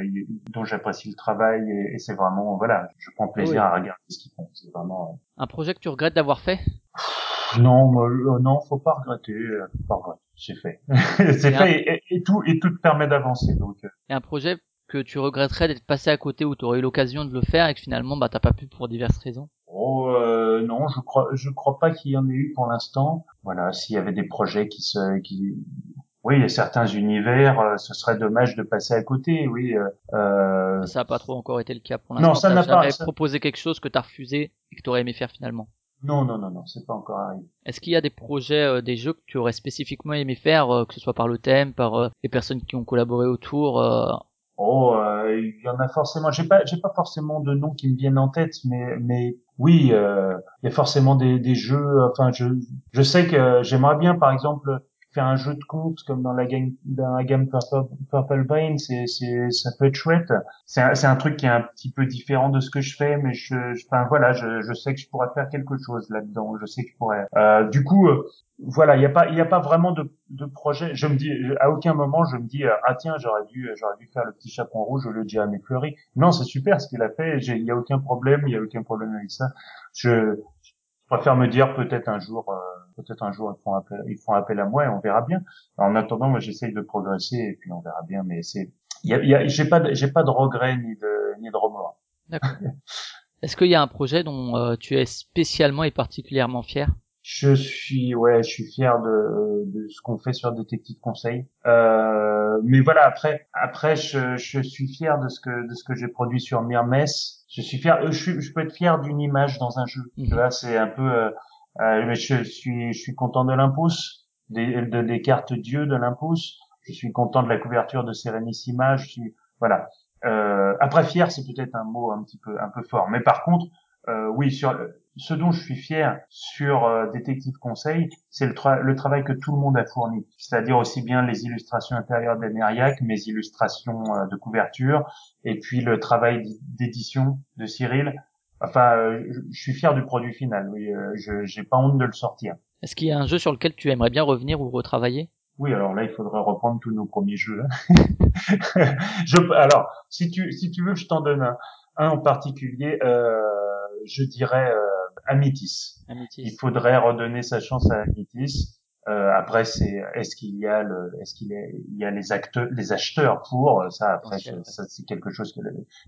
dont j'apprécie le travail et, et c'est vraiment, voilà, je prends plaisir Oui. à regarder ce qu'ils font. C'est vraiment. Un projet que tu regrettes d'avoir fait? Euh, Non, euh, non, faut pas regretter. euh, Faut pas regretter. C'est fait. c'est fait et, et tout et tout te permet d'avancer. Donc, euh, et un projet que tu regretterais d'être passé à côté ou tu aurais eu l'occasion de le faire et que finalement bah t'as pas pu pour diverses raisons? Oh euh, non, je crois, je crois pas qu'il y en ait eu pour l'instant. Voilà, s'il y avait des projets qui se, qui, oui, il y a certains univers, euh, ce serait dommage de passer à côté. Oui, euh, euh, Ça a pas trop encore été le cas pour Non, l'instant. ça T'as n'a pas- ça- proposé quelque chose que t'as refusé et que t'aurais aimé faire finalement. non, non, non, non, c'est pas encore arrivé. Est-ce qu'il y a des projets, euh, des jeux que tu aurais spécifiquement aimé faire, euh, que ce soit par le thème, par euh, les personnes qui ont collaboré autour euh, Oh, euh, il y en a forcément. J'ai pas, j'ai pas forcément de noms qui me viennent en tête, mais, mais oui, euh, il y a forcément des, des jeux. Enfin, je, je sais que j'aimerais bien, par exemple, faire un jeu de compte comme dans la gamme dans la gamme Purple, Purple c'est c'est ça peut être chouette. C'est un, c'est un truc qui est un petit peu différent de ce que je fais, mais je, je- enfin voilà, je, je sais que je pourrais faire quelque chose là-dedans. Je sais que je pourrais. Euh, du coup, euh, voilà, il n'y a pas il y a pas vraiment de de projet. Je me dis à aucun moment je me dis euh, ah tiens j'aurais dû j'aurais dû faire le petit chaperon rouge au lieu de Jeremy Fleury. Non, c'est super ce qu'il a fait. Il y a aucun problème, il y a aucun problème avec ça. Je préfère me dire peut-être un jour, euh, peut-être un jour ils font appel, ils font appel à moi et on verra bien. En attendant, moi j'essaye de progresser et puis on verra bien. Mais c'est, y a, y a- j'ai pas, j'ai pas de regrets ni de ni de remords. D'accord. Est-ce qu'il y a un projet dont euh, tu es spécialement et particulièrement fier? Je suis, ouais, je suis fier de, de ce qu'on fait sur Détective Conseil. Euh, mais voilà, après, après, je, je suis fier de ce que de ce que j'ai produit sur Mirmes. Je suis fier, euh, je, je peux être fier d'une image dans un jeu. Tu vois, c'est un peu, euh, euh, mais je suis, je suis content de l'impulse, des, de, des cartes Dieu de l'impulse. Je suis content de la couverture de Serenissima. Je suis, voilà. Euh, après, fier, c'est peut-être un mot un petit peu, un peu fort. Mais par contre, euh, oui, sur ce dont je suis fier sur euh, Détective Conseil, c'est le, tra- le travail que tout le monde a fourni, c'est-à-dire aussi bien les illustrations intérieures d'Emeriac, mes illustrations euh, de couverture, et puis le travail d'édition de Cyril. Enfin, euh, je, suis fier du produit final. Oui, euh, je j'ai pas honte de le sortir. Est-ce qu'il y a un jeu sur lequel tu aimerais bien revenir ou retravailler? Oui, alors là, il faudrait reprendre tous nos premiers jeux. hein. je, alors, si tu, si tu veux, je t'en donne un, un en particulier. Je dirais euh, Amitis. Il faudrait redonner sa chance à Amitis. Euh, après, c'est est-ce qu'il y a le, est-ce qu'il y a, il y a les acteurs, les acheteurs pour ça. Après, ouais. ça c'est quelque chose que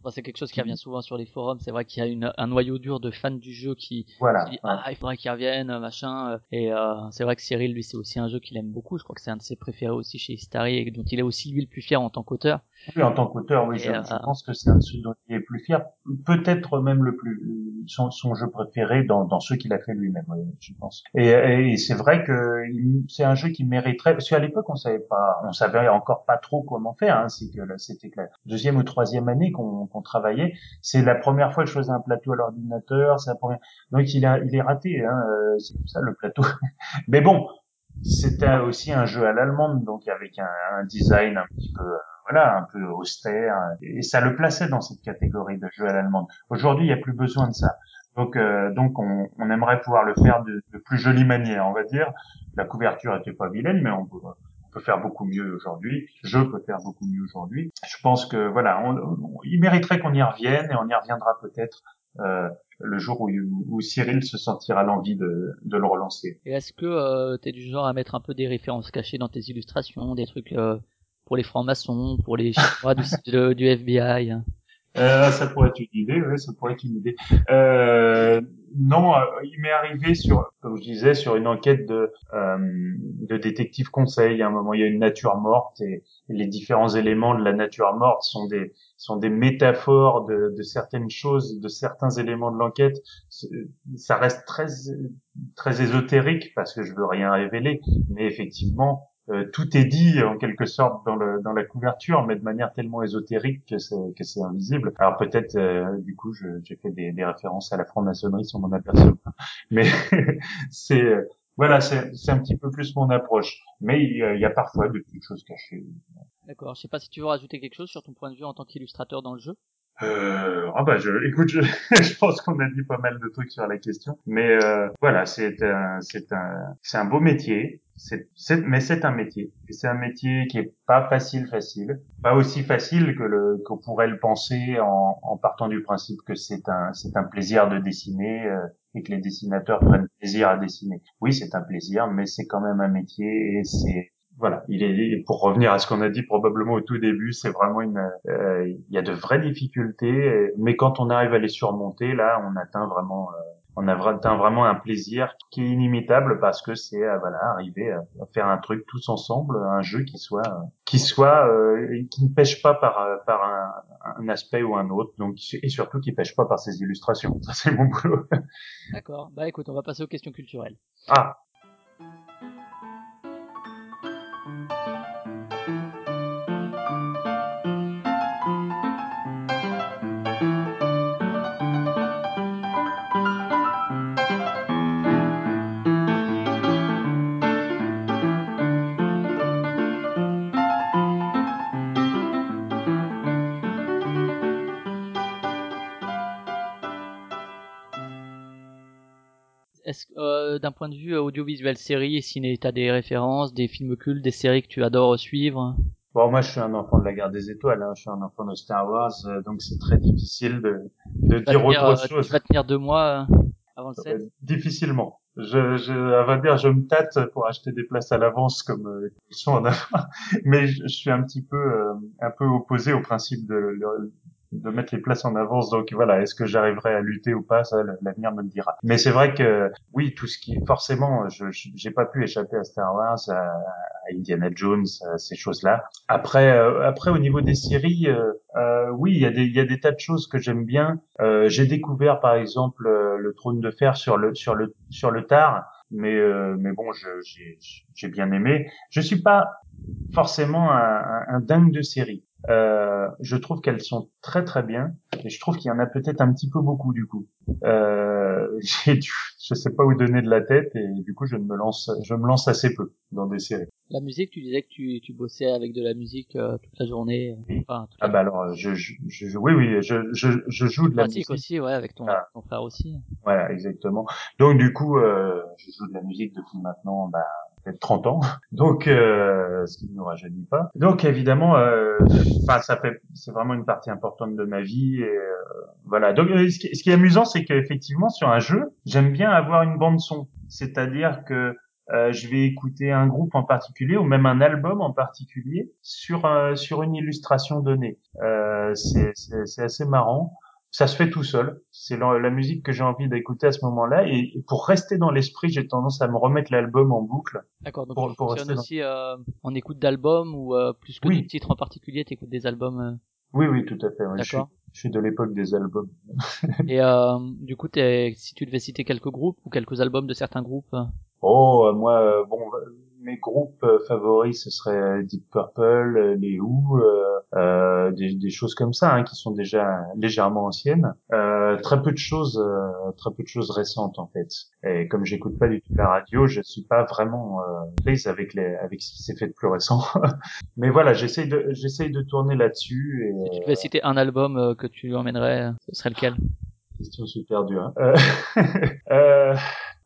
Bon, c'est quelque chose qui revient souvent sur les forums. C'est vrai qu'il y a une, un noyau dur de fans du jeu qui, voilà. qui dit ouais. ah il faudrait qu'il revienne machin. euh, Et euh, c'est vrai que Cyril lui c'est aussi un jeu qu'il aime beaucoup. Je crois que c'est un de ses préférés aussi chez Starry et dont il est aussi lui le plus fier en tant qu'auteur. Oui, en tant qu'auteur, oui, je, euh, je pense que c'est un de ceux dont il est plus fier. Peut-être même le plus son, son jeu préféré dans, dans ceux qu'il a fait lui-même, oui, je pense. Et, et c'est vrai que c'est un jeu qui mériterait, parce qu'à l'époque on savait pas, on savait encore pas trop comment faire. Hein, c'est que c'était que la deuxième ou troisième année qu'on qu'on travaillait. C'est la première fois que je faisais un plateau à l'ordinateur. C'est la première. Donc il a, il est raté. Hein, euh, c'est comme ça le plateau. Mais bon, c'était aussi un jeu à l'allemande, donc avec un, un design un petit peu voilà, un peu austère, et ça le plaçait dans cette catégorie de jeu à l'allemande. Aujourd'hui, il n'y a plus besoin de ça. Donc, euh, donc on, on aimerait pouvoir le faire de, plus jolie manière, on va dire. La couverture était pas vilaine, mais on peut, on peut faire beaucoup mieux aujourd'hui. Je peux faire beaucoup mieux aujourd'hui. Je pense que voilà, on, on- il mériterait qu'on y revienne, et on y reviendra peut-être euh, le jour où, où Cyril se sentira l'envie de, de le relancer. Et est-ce que euh, t'es du genre à mettre un peu des références cachées dans tes illustrations, des trucs euh, pour les francs-maçons, pour les chinois du, du FBI hein Euh, ça pourrait être une idée, ouais, ça pourrait être une idée. Euh, non, euh, il m'est arrivé sur, comme je disais, sur une enquête de, euh, de détective conseil. À un moment, il y a une nature morte et, les différents éléments de la nature morte sont des sont des métaphores de, de certaines choses, de certains éléments de l'enquête. Ça reste très très ésotérique parce que je veux rien révéler, mais effectivement, euh, tout est dit en quelque sorte dans le dans la couverture, mais de manière tellement ésotérique que c'est invisible. Alors peut-être euh, du coup j'ai fait des, des références à la franc-maçonnerie sans m'en apercevoir, mais c'est euh, voilà c'est un petit peu plus mon approche. Mais il y a, il y a parfois de petites choses cachées. D'accord. Je sais pas si tu veux rajouter quelque chose sur ton point de vue en tant qu'illustrateur dans le jeu. Euh, ah bah je, écoute, je, je pense qu'on a dit pas mal de trucs sur la question, mais euh, voilà, c'est un, c'est un, c'est un beau métier, c'est, mais c'est un métier, et c'est un métier qui est pas facile, facile, pas aussi facile que le, qu'on pourrait le penser en, en partant du principe que c'est un, c'est un plaisir de dessiner euh, et que les dessinateurs prennent plaisir à dessiner. Oui, c'est un plaisir, mais c'est quand même un métier et c'est voilà, il est pour revenir à ce qu'on a dit probablement au tout début, c'est vraiment une euh, il y a de vraies difficultés, mais quand on arrive à les surmonter, là, on atteint vraiment euh, on a atteint vraiment un plaisir qui est inimitable parce que c'est euh, voilà arriver à, faire un truc tous ensemble, un jeu qui soit qui soit euh, qui ne pêche pas par par un, un aspect ou un autre, donc et surtout qui pêche pas par ses illustrations. Ça c'est mon boulot. D'accord. Bah écoute, on va passer aux questions culturelles. Ah, d'un point de vue audiovisuel, série, ciné, t'as des références, des films cultes, des séries que tu adores suivre? Bon, moi, je suis un enfant de la guerre des étoiles, hein. je suis un enfant de Star Wars, euh, donc c'est très difficile de, de dire tenir, autre euh, chose. Tu vas tenir deux mois euh, avant le set? Euh, difficilement. Je, je, à vrai dire, je me tâte pour acheter des places à l'avance comme euh, ils sont en avant, mais je, je suis un petit peu, euh, un peu opposé au principe de, de, de mettre les places en avance. Donc voilà, est-ce que j'arriverai à lutter ou pas? Ça, l'avenir me le dira. Mais c'est vrai que oui, tout ce qui, forcément, je, j'ai pas pu échapper à Star Wars, à, Indiana Jones, à ces choses-là. Après, euh, après au niveau des séries, euh, euh, oui, il y a des, il y a des tas de choses que j'aime bien. Euh, j'ai découvert par exemple euh, le Trône de Fer sur le sur le sur le tard, mais mais bon, j'ai j'ai bien aimé. Je suis pas forcément un, un, dingue de séries. Euh, je trouve qu'elles sont très très bien et je trouve qu'il y en a peut-être un petit peu beaucoup du coup. Euh, dû- je sais pas où donner de la tête et du coup je me lance je me lance assez peu dans des séries. La musique, tu disais que tu, tu bossais avec de la musique euh, toute la journée. euh, Enfin, toute Ah bah alors je, je, je- je- oui oui je, je, je joue de la musique. aussi, ouais, avec ton, Ah. ton frère aussi. Voilà, exactement. Donc du coup, euh, je joue de la musique depuis maintenant bah, peut-être 30 ans. Donc euh, ce qui ne nous rajeunit pas. Donc évidemment, euh, ça fait c'est vraiment une partie importante de ma vie et euh, voilà. Donc euh, ce, qui, est amusant, c'est qu'effectivement sur un jeu, j'aime bien avoir une bande son. C'est-à-dire que euh, je vais écouter un groupe en particulier ou même un album en particulier sur euh, sur une illustration donnée. Euh, c'est assez marrant ça se fait tout seul. C'est la, la musique que j'ai envie d'écouter à ce moment-là. Et, et pour rester dans l'esprit, j'ai tendance à me remettre l'album en boucle. D'accord, donc Pour- tu pour dans- aussi euh, en écoute d'albums ou euh, plus que Oui. de titres en particulier, t'écoutes des albums. euh, Oui, oui, tout à fait. ouais. Je, suis, je suis de l'époque des albums. Et euh, du coup, si tu devais citer quelques groupes ou quelques albums de certains groupes, euh, Oh, moi, bon, mes groupes euh, favoris, ce serait euh, Deep Purple, euh, les Who, euh, des, des choses comme ça, hein, qui sont déjà légèrement anciennes. Euh, très peu de choses, euh, très peu de choses récentes en fait. Et comme j'écoute pas du tout la radio, je suis pas vraiment euh, prise avec les, avec ce qui s'est fait de plus récent. Mais voilà, j'essaye de, j'essaye de tourner là-dessus. Et, si tu devais citer un album que tu emmènerais, ce serait lequel? Question super dure. hein.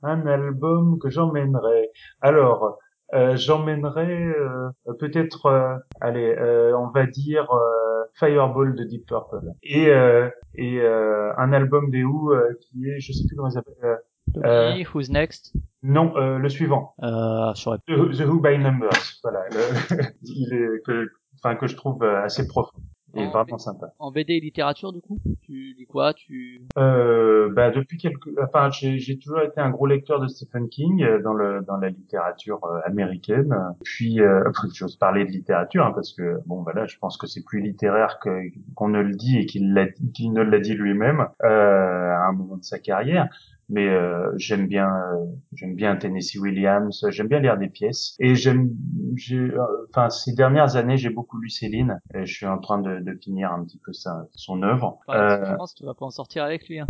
Un album que j'emmènerais. Alors, euh, j'emmènerais euh, peut-être, euh, allez, euh, on va dire euh, Fireball de Deep Purple et euh, et euh, un album des Who euh, qui est, je sais plus comment il s'appelle. euh, Tommy, Who's Next? non, euh, le suivant, euh, The, Who- The Who by Numbers. Voilà, le- il est que, enfin que je trouve assez profond et Oh, vraiment sympa. En BD et littérature, du coup? Tu lis quoi? Tu Euh, bah depuis quelques, enfin j'ai j'ai toujours été un gros lecteur de Stephen King euh, dans le dans la littérature euh, américaine. Puis euh, j'ose parler de littérature hein, parce que bon voilà, je pense que c'est plus littéraire que qu'on ne le dit et qu'il l'a qu'il ne l'a dit lui-même euh, à un moment de sa carrière. Mais euh, j'aime bien euh, j'aime bien Tennessee Williams, j'aime bien lire des pièces et j'aime j'ai euh, enfin ces dernières années j'ai beaucoup lu Céline et je suis en train de, de finir un petit peu sa, son œuvre. Enfin, Euh, je pense que tu vas pas en sortir avec lui. Hein.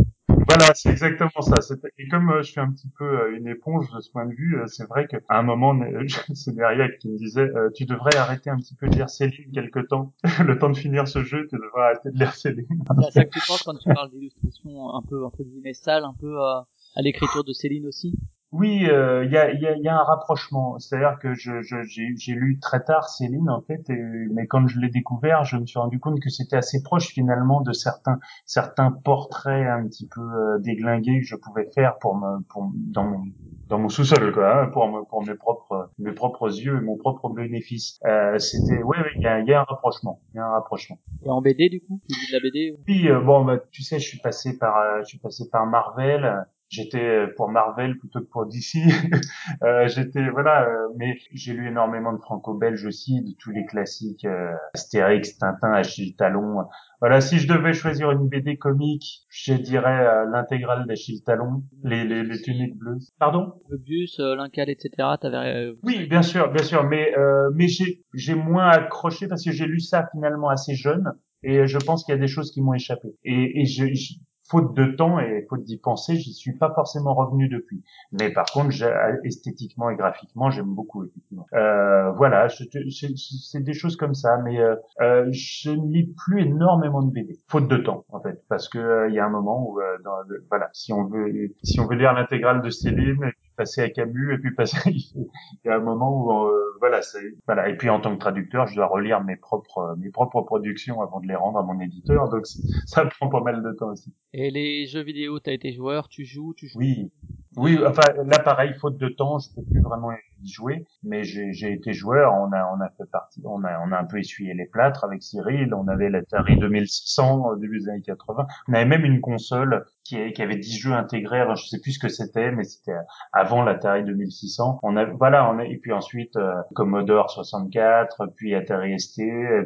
Voilà, c'est exactement ça. Et comme euh, je suis un petit peu euh, une éponge de ce point de vue, euh, c'est vrai qu'à un moment, c'est Deriac qui me disait tu devrais arrêter un petit peu de lire Céline quelque temps. Le temps de finir ce jeu, tu devrais arrêter de lire Céline. C'est ça que tu penses quand tu parles d'illustration un peu entre sale, un peu à l'écriture de Céline aussi Oui, euh, il y, a, y, a, y a un rapprochement. C'est-à-dire que je, je, j'ai, j'ai lu très tard Céline, en fait, et, mais quand je l'ai découvert, je me suis rendu compte que c'était assez proche finalement de certains certains portraits un petit peu euh, déglingués que je pouvais faire pour me pour dans mon dans mon sous-sol quoi, hein, pour me, pour mes propres mes propres yeux et mon propre bénéfice. Euh, c'était ouais, ouais, il y a, y a un rapprochement, il y a un rapprochement. Et en BD, du coup Tu lis de la BD ou... Puis euh, bon, bah, tu sais, je suis passé par, euh, je suis passé par Marvel. J'étais euh, pour Marvel plutôt que pour DC. euh, j'étais voilà, euh, mais j'ai lu énormément de franco-belge aussi, de tous les classiques, euh, Astérix, Tintin, Achille Talon. Voilà, si je devais choisir une BD comique, je dirais euh, l'intégrale d'Achille Talon, les, les, les tuniques bleues. Pardon? Möbius, euh, Lincal, etc. T'avais... euh, Oui, bien sûr, bien sûr, mais euh, mais j'ai j'ai moins accroché parce que j'ai lu ça finalement assez jeune et je pense qu'il y a des choses qui m'ont échappé. Et, et je, je- faute de temps et faute d'y penser, j'y suis pas forcément revenu depuis. Mais par contre, esthétiquement et graphiquement, j'aime beaucoup. Euh, voilà, c'est des choses comme ça. Mais euh, euh, je ne lis plus énormément de BD, faute de temps en fait, parce que euh, il y a un moment où, euh, dans voilà, si on veut, si on veut lire l'intégrale de Céline, passer à Camus et puis passer, il y a un moment où, euh, voilà, c'est, voilà. Et puis en tant que traducteur, je dois relire mes propres, mes propres productions avant de les rendre à mon éditeur, donc ça prend pas mal de temps aussi. Et les jeux vidéo, t'as été joueur, tu joues, tu joues? Oui, oui. Enfin, là, pareil, faute de temps, je peux plus vraiment jouer. Mais j'ai été joueur. On a on a fait partie. On a on a un peu essuyé les plâtres avec Cyril. On avait l'Atari 2600 au début des années 80. On avait même une console qui, qui avait 10 jeux intégrés. Alors, je sais plus ce que c'était, mais c'était avant l'Atari 2600. On a voilà. On a, et puis ensuite euh, Commodore 64, puis Atari ST,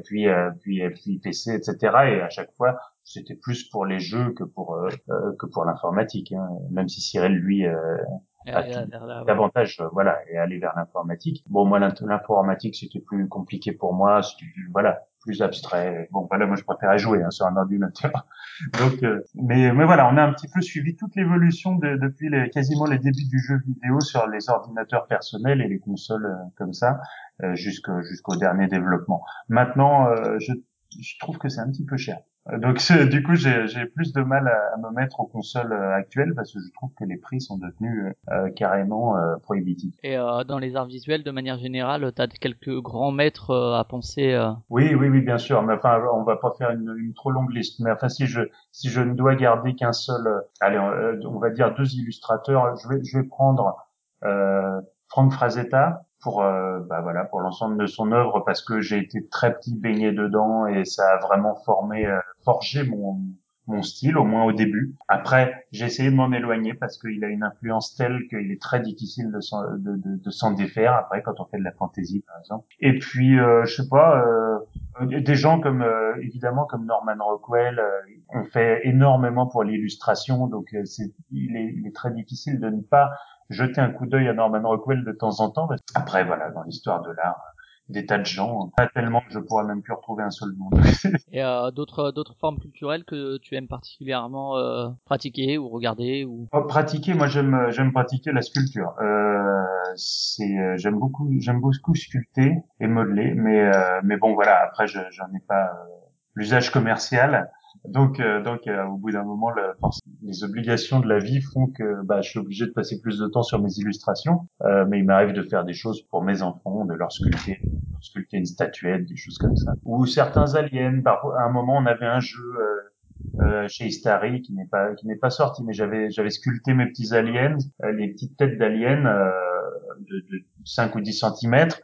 puis euh, puis puis PC, etc. Et à chaque fois, c'était plus pour les jeux que pour euh, euh, que pour l'informatique. Hein. Même si Cyril lui Ah, là, ouais. davantage euh, voilà et aller vers l'informatique. Bon moi l'informatique c'était plus compliqué pour moi, c'était voilà plus abstrait. Bon voilà moi je préférais jouer hein, sur un ordinateur. Donc euh, mais mais voilà on a un petit peu suivi toute l'évolution de- depuis les, quasiment les débuts du jeu vidéo sur les ordinateurs personnels et les consoles euh, comme ça euh, jusqu'au jusqu'au dernier développement. Maintenant euh, je je trouve que c'est un petit peu cher. Donc du coup j'ai plus de mal à, à me mettre aux consoles euh, actuelles parce que je trouve que les prix sont devenus euh, euh, carrément euh, prohibitifs. Et euh, dans les arts visuels, de manière générale, t'as quelques grands maîtres euh, à penser. euh, Oui oui oui bien sûr mais enfin on va pas faire une, une trop longue liste mais enfin si je si je ne dois garder qu'un seul euh, allez on va dire deux illustrateurs je vais je vais prendre euh, Frank Frazetta pour euh, bah voilà pour l'ensemble de son œuvre parce que j'ai été très petit baigné dedans et ça a vraiment formé euh, forgé mon mon style au moins au début. Après, j'ai essayé de m'en éloigner parce qu'il a une influence telle qu'il est très difficile de s'en de, de, de défaire après quand on fait de la fantaisie par exemple. Et puis euh, je sais pas euh, euh, des gens comme euh, évidemment comme Norman Rockwell euh, ont fait énormément pour l'illustration donc euh, c'est il est, il est très difficile de ne pas jeter un coup d'œil à Norman Rockwell de temps en temps. Après, voilà, dans l'histoire de l'art, des tas de gens, pas tellement que je pourrais même plus retrouver un seul nom. Et euh, d'autres d'autres formes culturelles que tu aimes particulièrement euh, pratiquer ou regarder ou Oh, pratiquer, moi j'aime j'aime pratiquer la sculpture. Euh, c'est euh, j'aime beaucoup j'aime beaucoup sculpter et modeler, mais euh, mais bon voilà après je j'en ai pas euh, l'usage commercial. Donc, euh, donc euh, au bout d'un moment, la les obligations de la vie font que bah, je suis obligé de passer plus de temps sur mes illustrations. Euh, mais il m'arrive de faire des choses pour mes enfants, de leur sculpter, sculpter une statuette, des choses comme ça. Ou certains aliens. Parfois, à un moment, on avait un jeu euh, euh, chez Istari qui n'est pas qui n'est pas sorti, mais j'avais j'avais sculpté mes petits aliens, euh, les petites têtes d'aliens de, de 5 ou 10 centimètres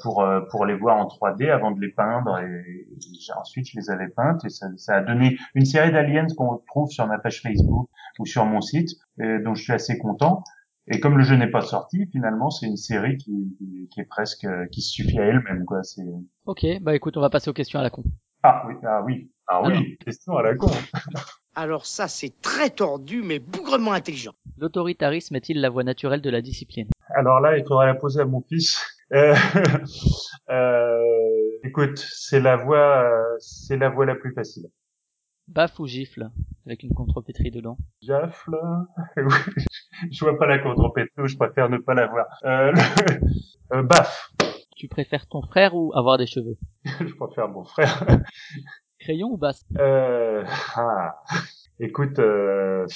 pour euh, pour les voir en 3D avant de les peindre et, et ensuite je les avais peintes et ça, ça a donné une série d'aliens qu'on trouve sur ma page Facebook ou sur mon site et dont je suis assez content et comme le jeu n'est pas sorti finalement c'est une série qui, qui, qui est presque euh, qui se suffit à elle-même quoi c'est Ok, bah écoute, on va passer aux questions à la con. ah oui ah oui ah oui Alors. question à la con Alors ça, c'est très tordu, mais bougrement intelligent. L'autoritarisme est-il la voie naturelle de la discipline? Alors là il faudrait la poser à mon fils Euh, euh, écoute c'est la voie euh, c'est la voie la plus facile Baffe ou gifle Avec une contrepétrie dedans. Oui, Je vois pas la contrepétrie, je préfère ne pas la voir. Euh, le- euh, baf Tu préfères ton frère ou avoir des cheveux? Je préfère mon frère. Crayon ou basse Euh, ah, écoute, euh,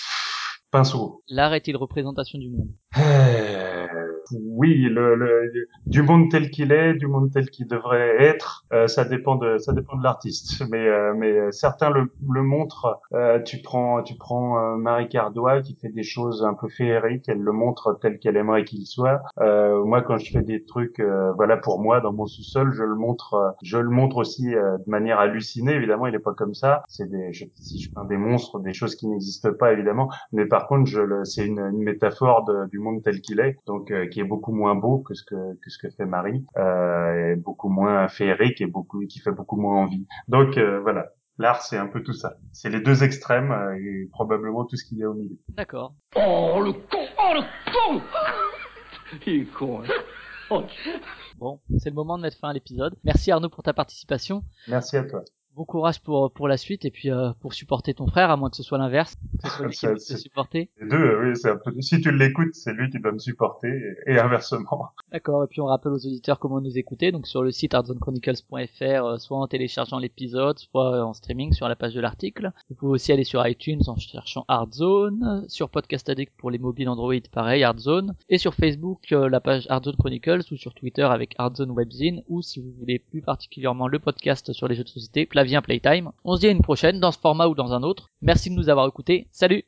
pinceau. L'art est-il représentation du monde? Euh, oui, le, le, du monde tel qu'il est, du monde tel qu'il devrait être, euh, ça dépend de ça dépend de l'artiste. Mais euh, mais euh, certains le, le montrent. Euh, tu prends tu prends euh, Marie Cardois qui fait des choses un peu féeriques, elle le montre tel qu'elle aimerait qu'il soit. Euh, moi, quand je fais des trucs, voilà pour moi dans mon sous-sol, je le montre je le montre aussi de manière hallucinée. Évidemment, il est pas comme ça. C'est des je, si je peins des monstres, des choses qui n'existent pas évidemment. Mais par contre, je c'est une, une métaphore de- du monde tel qu'il est, donc qui est beaucoup moins beau que ce que que ce que fait Marie, euh, et beaucoup moins féerique et beaucoup qui fait beaucoup moins envie. Donc euh, voilà, l'art c'est un peu tout ça. C'est les deux extrêmes euh, et probablement tout ce qu'il y a au milieu. D'accord. Oh, le con Oh, le con Il est con, hein. Oh, Bon, c'est le moment de mettre fin à l'épisode. Merci Arnaud pour ta participation. Merci à toi. Bon courage pour pour la suite et puis euh, pour supporter ton frère, à moins que ce soit l'inverse, que ce soit lui qui Ça, doit te c'est- supporter. Les deux, euh, oui, c'est un peu. Si tu l'écoutes, c'est lui qui doit me supporter et, et inversement. D'accord, et puis on rappelle aux auditeurs comment nous écouter, donc sur le site artzonechronicles.fr, euh, soit en téléchargeant l'épisode, soit euh, en streaming sur la page de l'article. Vous pouvez aussi aller sur iTunes en cherchant Artzone, sur Podcast Addict pour les mobiles Android, pareil, Artzone, et sur Facebook, euh, la page Artzone Chronicles, ou sur Twitter avec Artzone Webzine, ou si vous voulez plus particulièrement le podcast sur les jeux de société, Playtime. On se dit à une prochaine, dans ce format ou dans un autre. Merci de nous avoir écoutés, salut